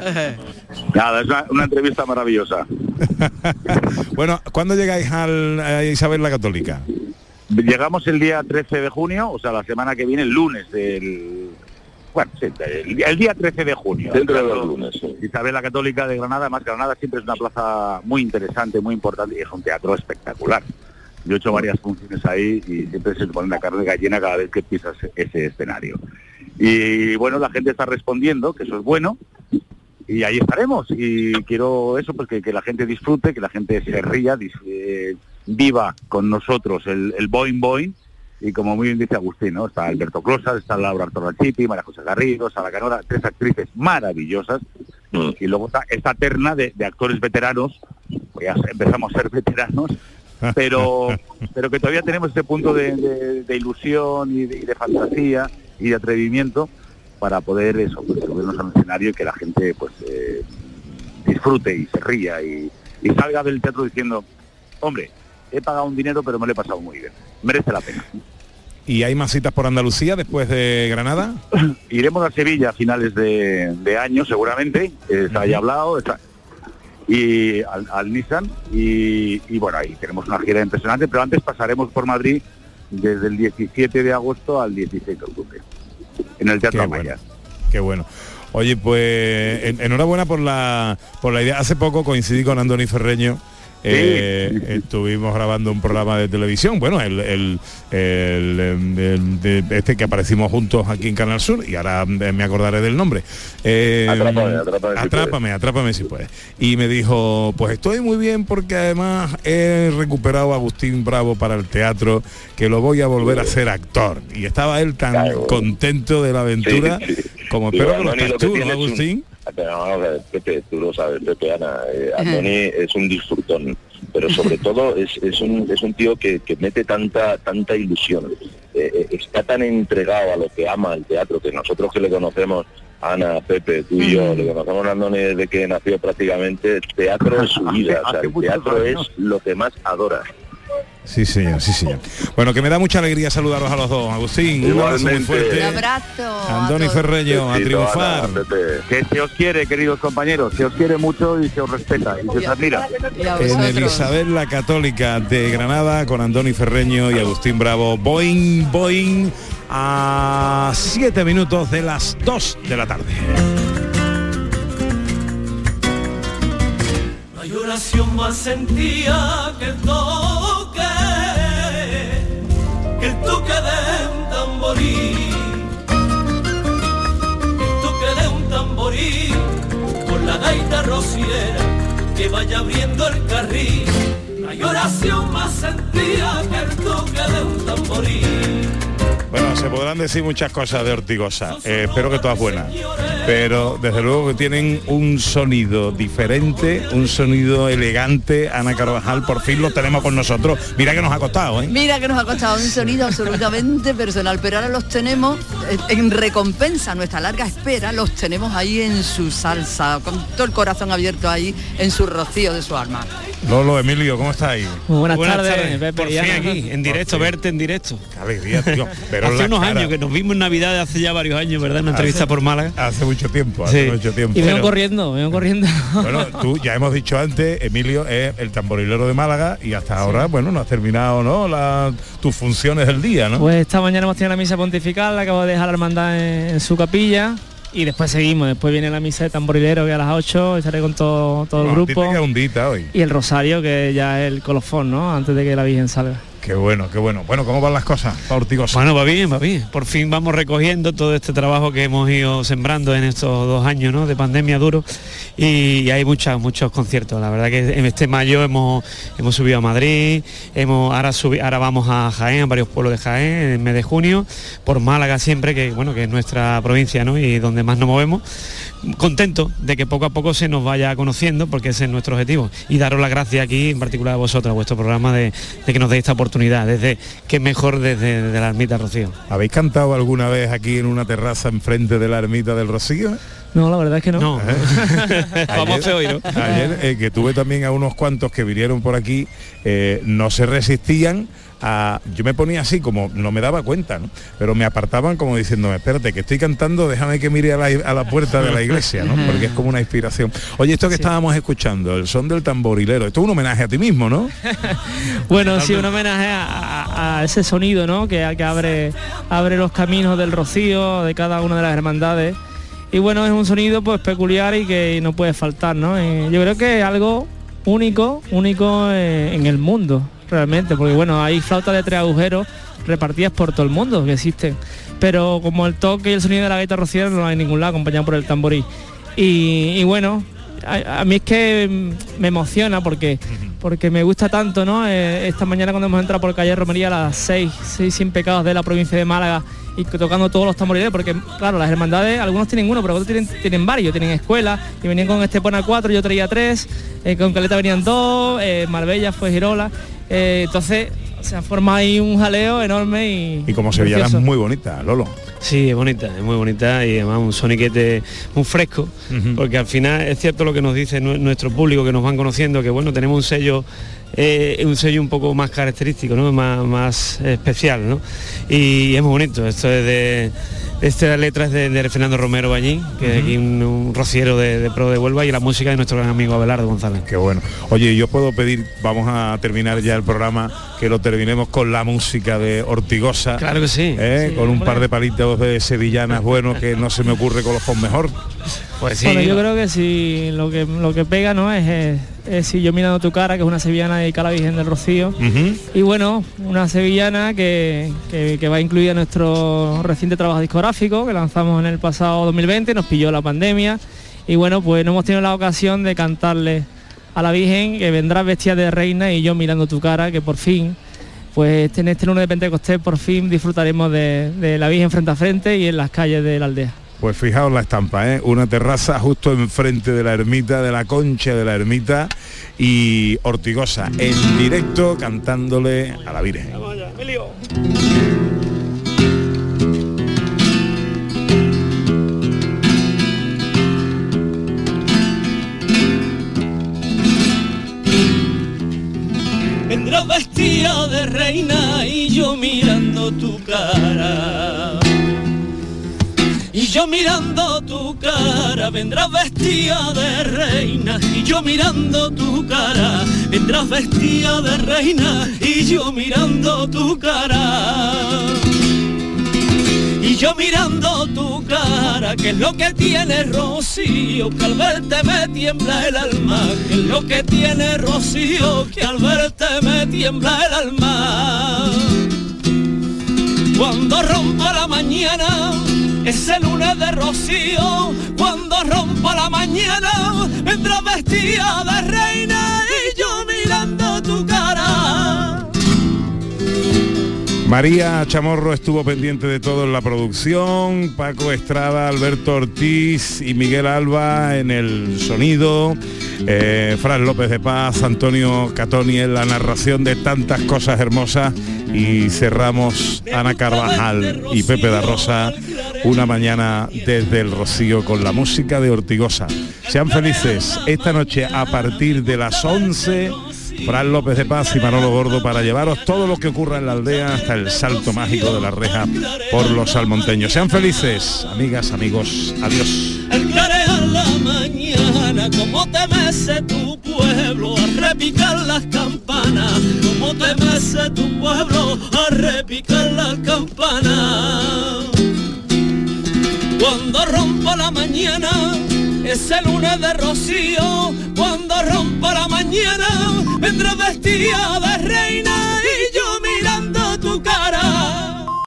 Nada, es una, una entrevista maravillosa. Bueno, ¿cuándo llegáis al, a Isabel la Católica? Llegamos el día 13 de junio, o sea, la semana que viene, el lunes del... Bueno, sí, el, el día 13 de junio. Dentro de dos lunes, sí. Isabel la Católica de Granada, más Granada siempre es una plaza muy interesante, muy importante y es un teatro espectacular. Yo he hecho varias funciones ahí y siempre se te pone la carne gallina cada vez que pisas ese escenario. Y bueno, la gente está respondiendo, que eso es bueno, y ahí estaremos. Y quiero eso, pues que, la gente disfrute, que la gente se ría, dis- eh, viva con nosotros el, el boing boing. Y como muy bien dice Agustín, ¿no? Está Alberto Closas, está Laura Artorrachipi, María José Garrido, Sara Canora, tres actrices maravillosas. Y luego está esta terna de, de actores veteranos, pues ya empezamos a ser veteranos, pero pero que todavía tenemos ese punto de, de- de ilusión y de, y de fantasía y de atrevimiento para poder eso, pues, subirnos al escenario y que la gente pues eh, disfrute y se ría y, y salga del teatro diciendo, hombre, he pagado un dinero pero me lo he pasado muy bien, merece la pena. ¿Y hay más citas por Andalucía después de Granada? Iremos a Sevilla a finales de, de año seguramente, eh, se haya hablado, está- y al, al Nissan y, y bueno, ahí tenemos una gira impresionante, pero antes pasaremos por Madrid desde el 17 de agosto al 16 de octubre, en el Teatro Qué Amaya. bueno, qué bueno. Oye, pues en- enhorabuena por la por la idea. Hace poco coincidí con Andoni Ferreño. Eh, estuvimos grabando un programa de televisión, bueno, el, el- el, em, el de este que aparecimos juntos aquí en Canal Sur y ahora eh, me acordaré del nombre. Eh, Atrápame, atrápame si atrápame, atrápame si puedes. Y me dijo, pues estoy muy bien porque además he recuperado a Agustín Bravo para el teatro, que lo voy a volver a ser actor. Y estaba él tan contento de la aventura como espero que lo estás lo que tú, ¿no, un- Agustín? A Pepe, tú lo sabes, Pepe, Ana, eh, Andoni es un disfrutón, pero sobre todo es, es, un, es un tío que, que mete tanta tanta ilusión, eh, eh, está tan entregado a lo que ama el teatro, que nosotros que le conocemos, Ana, Pepe, tú y yo, le conocemos a Andoni desde que nació prácticamente, teatro es su vida, o sea, el teatro es lo que más adora. Sí, señor, sí, señor. Bueno, que me da mucha alegría saludaros a los dos. Agustín, un abrazo muy fuerte. Un abrazo. Andoni Ferreño, a triunfar. Que se os quiere, queridos compañeros, se os quiere mucho y se os respeta y se os admira. En el Isabel la Católica de Granada con Andoni Ferreño y Agustín Bravo. Boing, Boing a 7 minutos de las 2 de la tarde. No hay oración más sentía que que el toque de un tamborí, el toque de un tamborí, con la gaita rociera que vaya abriendo el carril. No hay oración más sentía que el toque de un tamborí. Bueno, se podrán decir muchas cosas de Ortigosa, eh, espero que todas buenas, pero desde luego que tienen un sonido diferente, un sonido elegante. Ana Carvajal, por fin lo tenemos con nosotros. Mira que nos ha costado, ¿eh? Mira que nos ha costado un sonido absolutamente personal, pero ahora los tenemos eh, en recompensa a nuestra larga espera, los tenemos ahí en su salsa, con todo el corazón abierto ahí en su rocío de su alma. Lolo, Emilio, ¿cómo estáis? Muy buenas, tardes, Pepe Por fin aquí, en directo, verte en directo. Qué alegría, tío. Pero hace unos cara. años que nos vimos en Navidad, hace ya varios años, ¿verdad? Una entrevista Hace- por Málaga. Hace mucho tiempo, hace Sí. mucho tiempo. Y vengo Pero- corriendo, vengo corriendo. Bueno, tú ya hemos dicho antes, Emilio es el tamborilero de Málaga y hasta ahora, bueno, no has terminado, ¿no? La- tus funciones del día, ¿no? Pues esta mañana hemos tenido la misa pontifical, la acabo de dejar la hermandad en, en su capilla y después seguimos, después viene la misa de tamborilero que a las 8 estaré con todo, todo el No, grupo hoy. y el rosario que ya es el colofón, ¿no? Antes de que la Virgen salga. Qué bueno, qué bueno. Bueno, ¿cómo van las cosas, Ortigosa? Bueno, va bien, va bien. Por fin vamos recogiendo todo este trabajo que hemos ido sembrando en estos dos años ¿no? de pandemia duro y hay muchas, muchos conciertos. La verdad que en este mayo hemos, hemos subido a Madrid, hemos, ahora, subi- ahora vamos a Jaén, a varios pueblos de Jaén en el mes de junio, por Málaga siempre, que bueno, que es nuestra provincia ¿no? y donde más nos movemos. Contento de que poco a poco se nos vaya conociendo, porque ese es nuestro objetivo. Y daros las gracias aquí, en particular a vosotros, a vuestro programa, de, de que nos deis esta oportunidad, desde que mejor desde, desde la ermita Rocío. ¿Habéis cantado alguna vez aquí en una terraza enfrente de la ermita del Rocío? No, la verdad es que no. No. Vamos a. Ayer, eh, que tuve también a unos cuantos que vinieron por aquí, eh, no se resistían a... Yo me ponía así, como no me daba cuenta, ¿no? Pero me apartaban como diciéndome, espérate, que estoy cantando, déjame que mire a la, a la puerta de la iglesia, ¿no? Porque es como una inspiración. Oye, esto que estábamos escuchando, el son del tamborilero, esto es un homenaje a ti mismo, ¿no? Bueno, sí, un homenaje a, ese sonido, ¿no? Que, que abre, abre los caminos del rocío, de cada una de las hermandades. Y bueno, es un sonido pues peculiar y que no puede faltar, ¿no? Y yo creo que es algo único, único eh, en el mundo, realmente, porque bueno, hay flautas de tres agujeros repartidas por todo el mundo que existen. Pero como el toque y el sonido de la gaita rociera no hay en ningún lado, acompañado por el tamborí. Y, y bueno, a, a mí es que me emociona porque porque me gusta tanto, ¿no? Eh, esta mañana cuando hemos entrado por calle Romería a las 6, 6 sin pecados de la provincia de Málaga y tocando todos los tamboriles, porque claro, las hermandades, algunos tienen uno, pero otros tienen, tienen varios, tienen escuelas, y venían con Estepona 4, yo traía 3, con Caleta venían 2, Marbella fue Girola, eh, entonces se ha formado ahí un jaleo enorme y... Y como Sevillana es muy bonita, Lolo. Sí, es bonita, es muy bonita y además un soniquete muy fresco, porque al final es cierto lo que nos dice nue- nuestro público que nos van conociendo, que bueno, tenemos un sello, eh, un sello un poco más característico, ¿no? más, más especial, ¿no? Y es muy bonito, esto es de, Esta letra es de, de Fernando Romero allí, que es aquí un, un rociero de, de Pro de Huelva y la música de nuestro gran amigo Abelardo González. Qué bueno. Oye, yo puedo pedir, vamos a terminar ya el programa, que lo terminemos con la música de Ortigosa. Claro que sí. ¿eh? Sí, con un hombre. par de palitos de sevillanas buenos que no se me ocurre colofón mejor. Pues Bueno, yo creo que si lo que lo que pega no es, es, es si yo mirando tu cara, que es una sevillana dedicada a la Virgen del Rocío. Y bueno, una sevillana que, que- que va incluida en nuestro reciente trabajo discográfico que lanzamos en el pasado 2020, nos pilló la pandemia. Y bueno, pues no hemos tenido la ocasión de cantarle a la Virgen que vendrá vestida de reina y yo mirando tu cara, que por fin, pues en este lunes de Pentecostés por fin disfrutaremos de, de la Virgen frente a frente y en las calles de la aldea. Pues fijaos la estampa, ¿eh? una terraza justo enfrente de la ermita, de la concha de la ermita y Ortigosa en directo cantándole a la Virgen. Vendrás vestida de reina y yo mirando tu cara. Y yo mirando tu cara, vendrás vestida de reina. Y yo mirando tu cara, vendrás vestida de reina. Y yo mirando tu cara. Y yo mirando tu cara, que es lo que tiene Rocío, que al verte me tiembla el alma, que es lo que tiene Rocío, que al verte me tiembla el alma. Cuando rompa la mañana, ese lunes de Rocío, cuando rompa la mañana, vendrá vestida de reina María Chamorro estuvo pendiente de todo en la producción, Paco Estrada, Alberto Ortiz y Miguel Alba en el sonido, eh, Fran López de Paz, Antonio Catoni en la narración de tantas cosas hermosas y cerramos Ana Carvajal y Pepe da Rosa una mañana desde el Rocío con la música de Ortigosa. Sean felices esta noche a partir de las 11. Fran López de Paz y Manolo Gordo para llevaros todo lo que ocurra en la aldea hasta el salto mágico de la reja por los salmonteños. Sean felices, amigas, amigos. Adiós. Cuando la mañana, ese lunes de rocío, cuando rompa la mañana, vendrá vestida de reina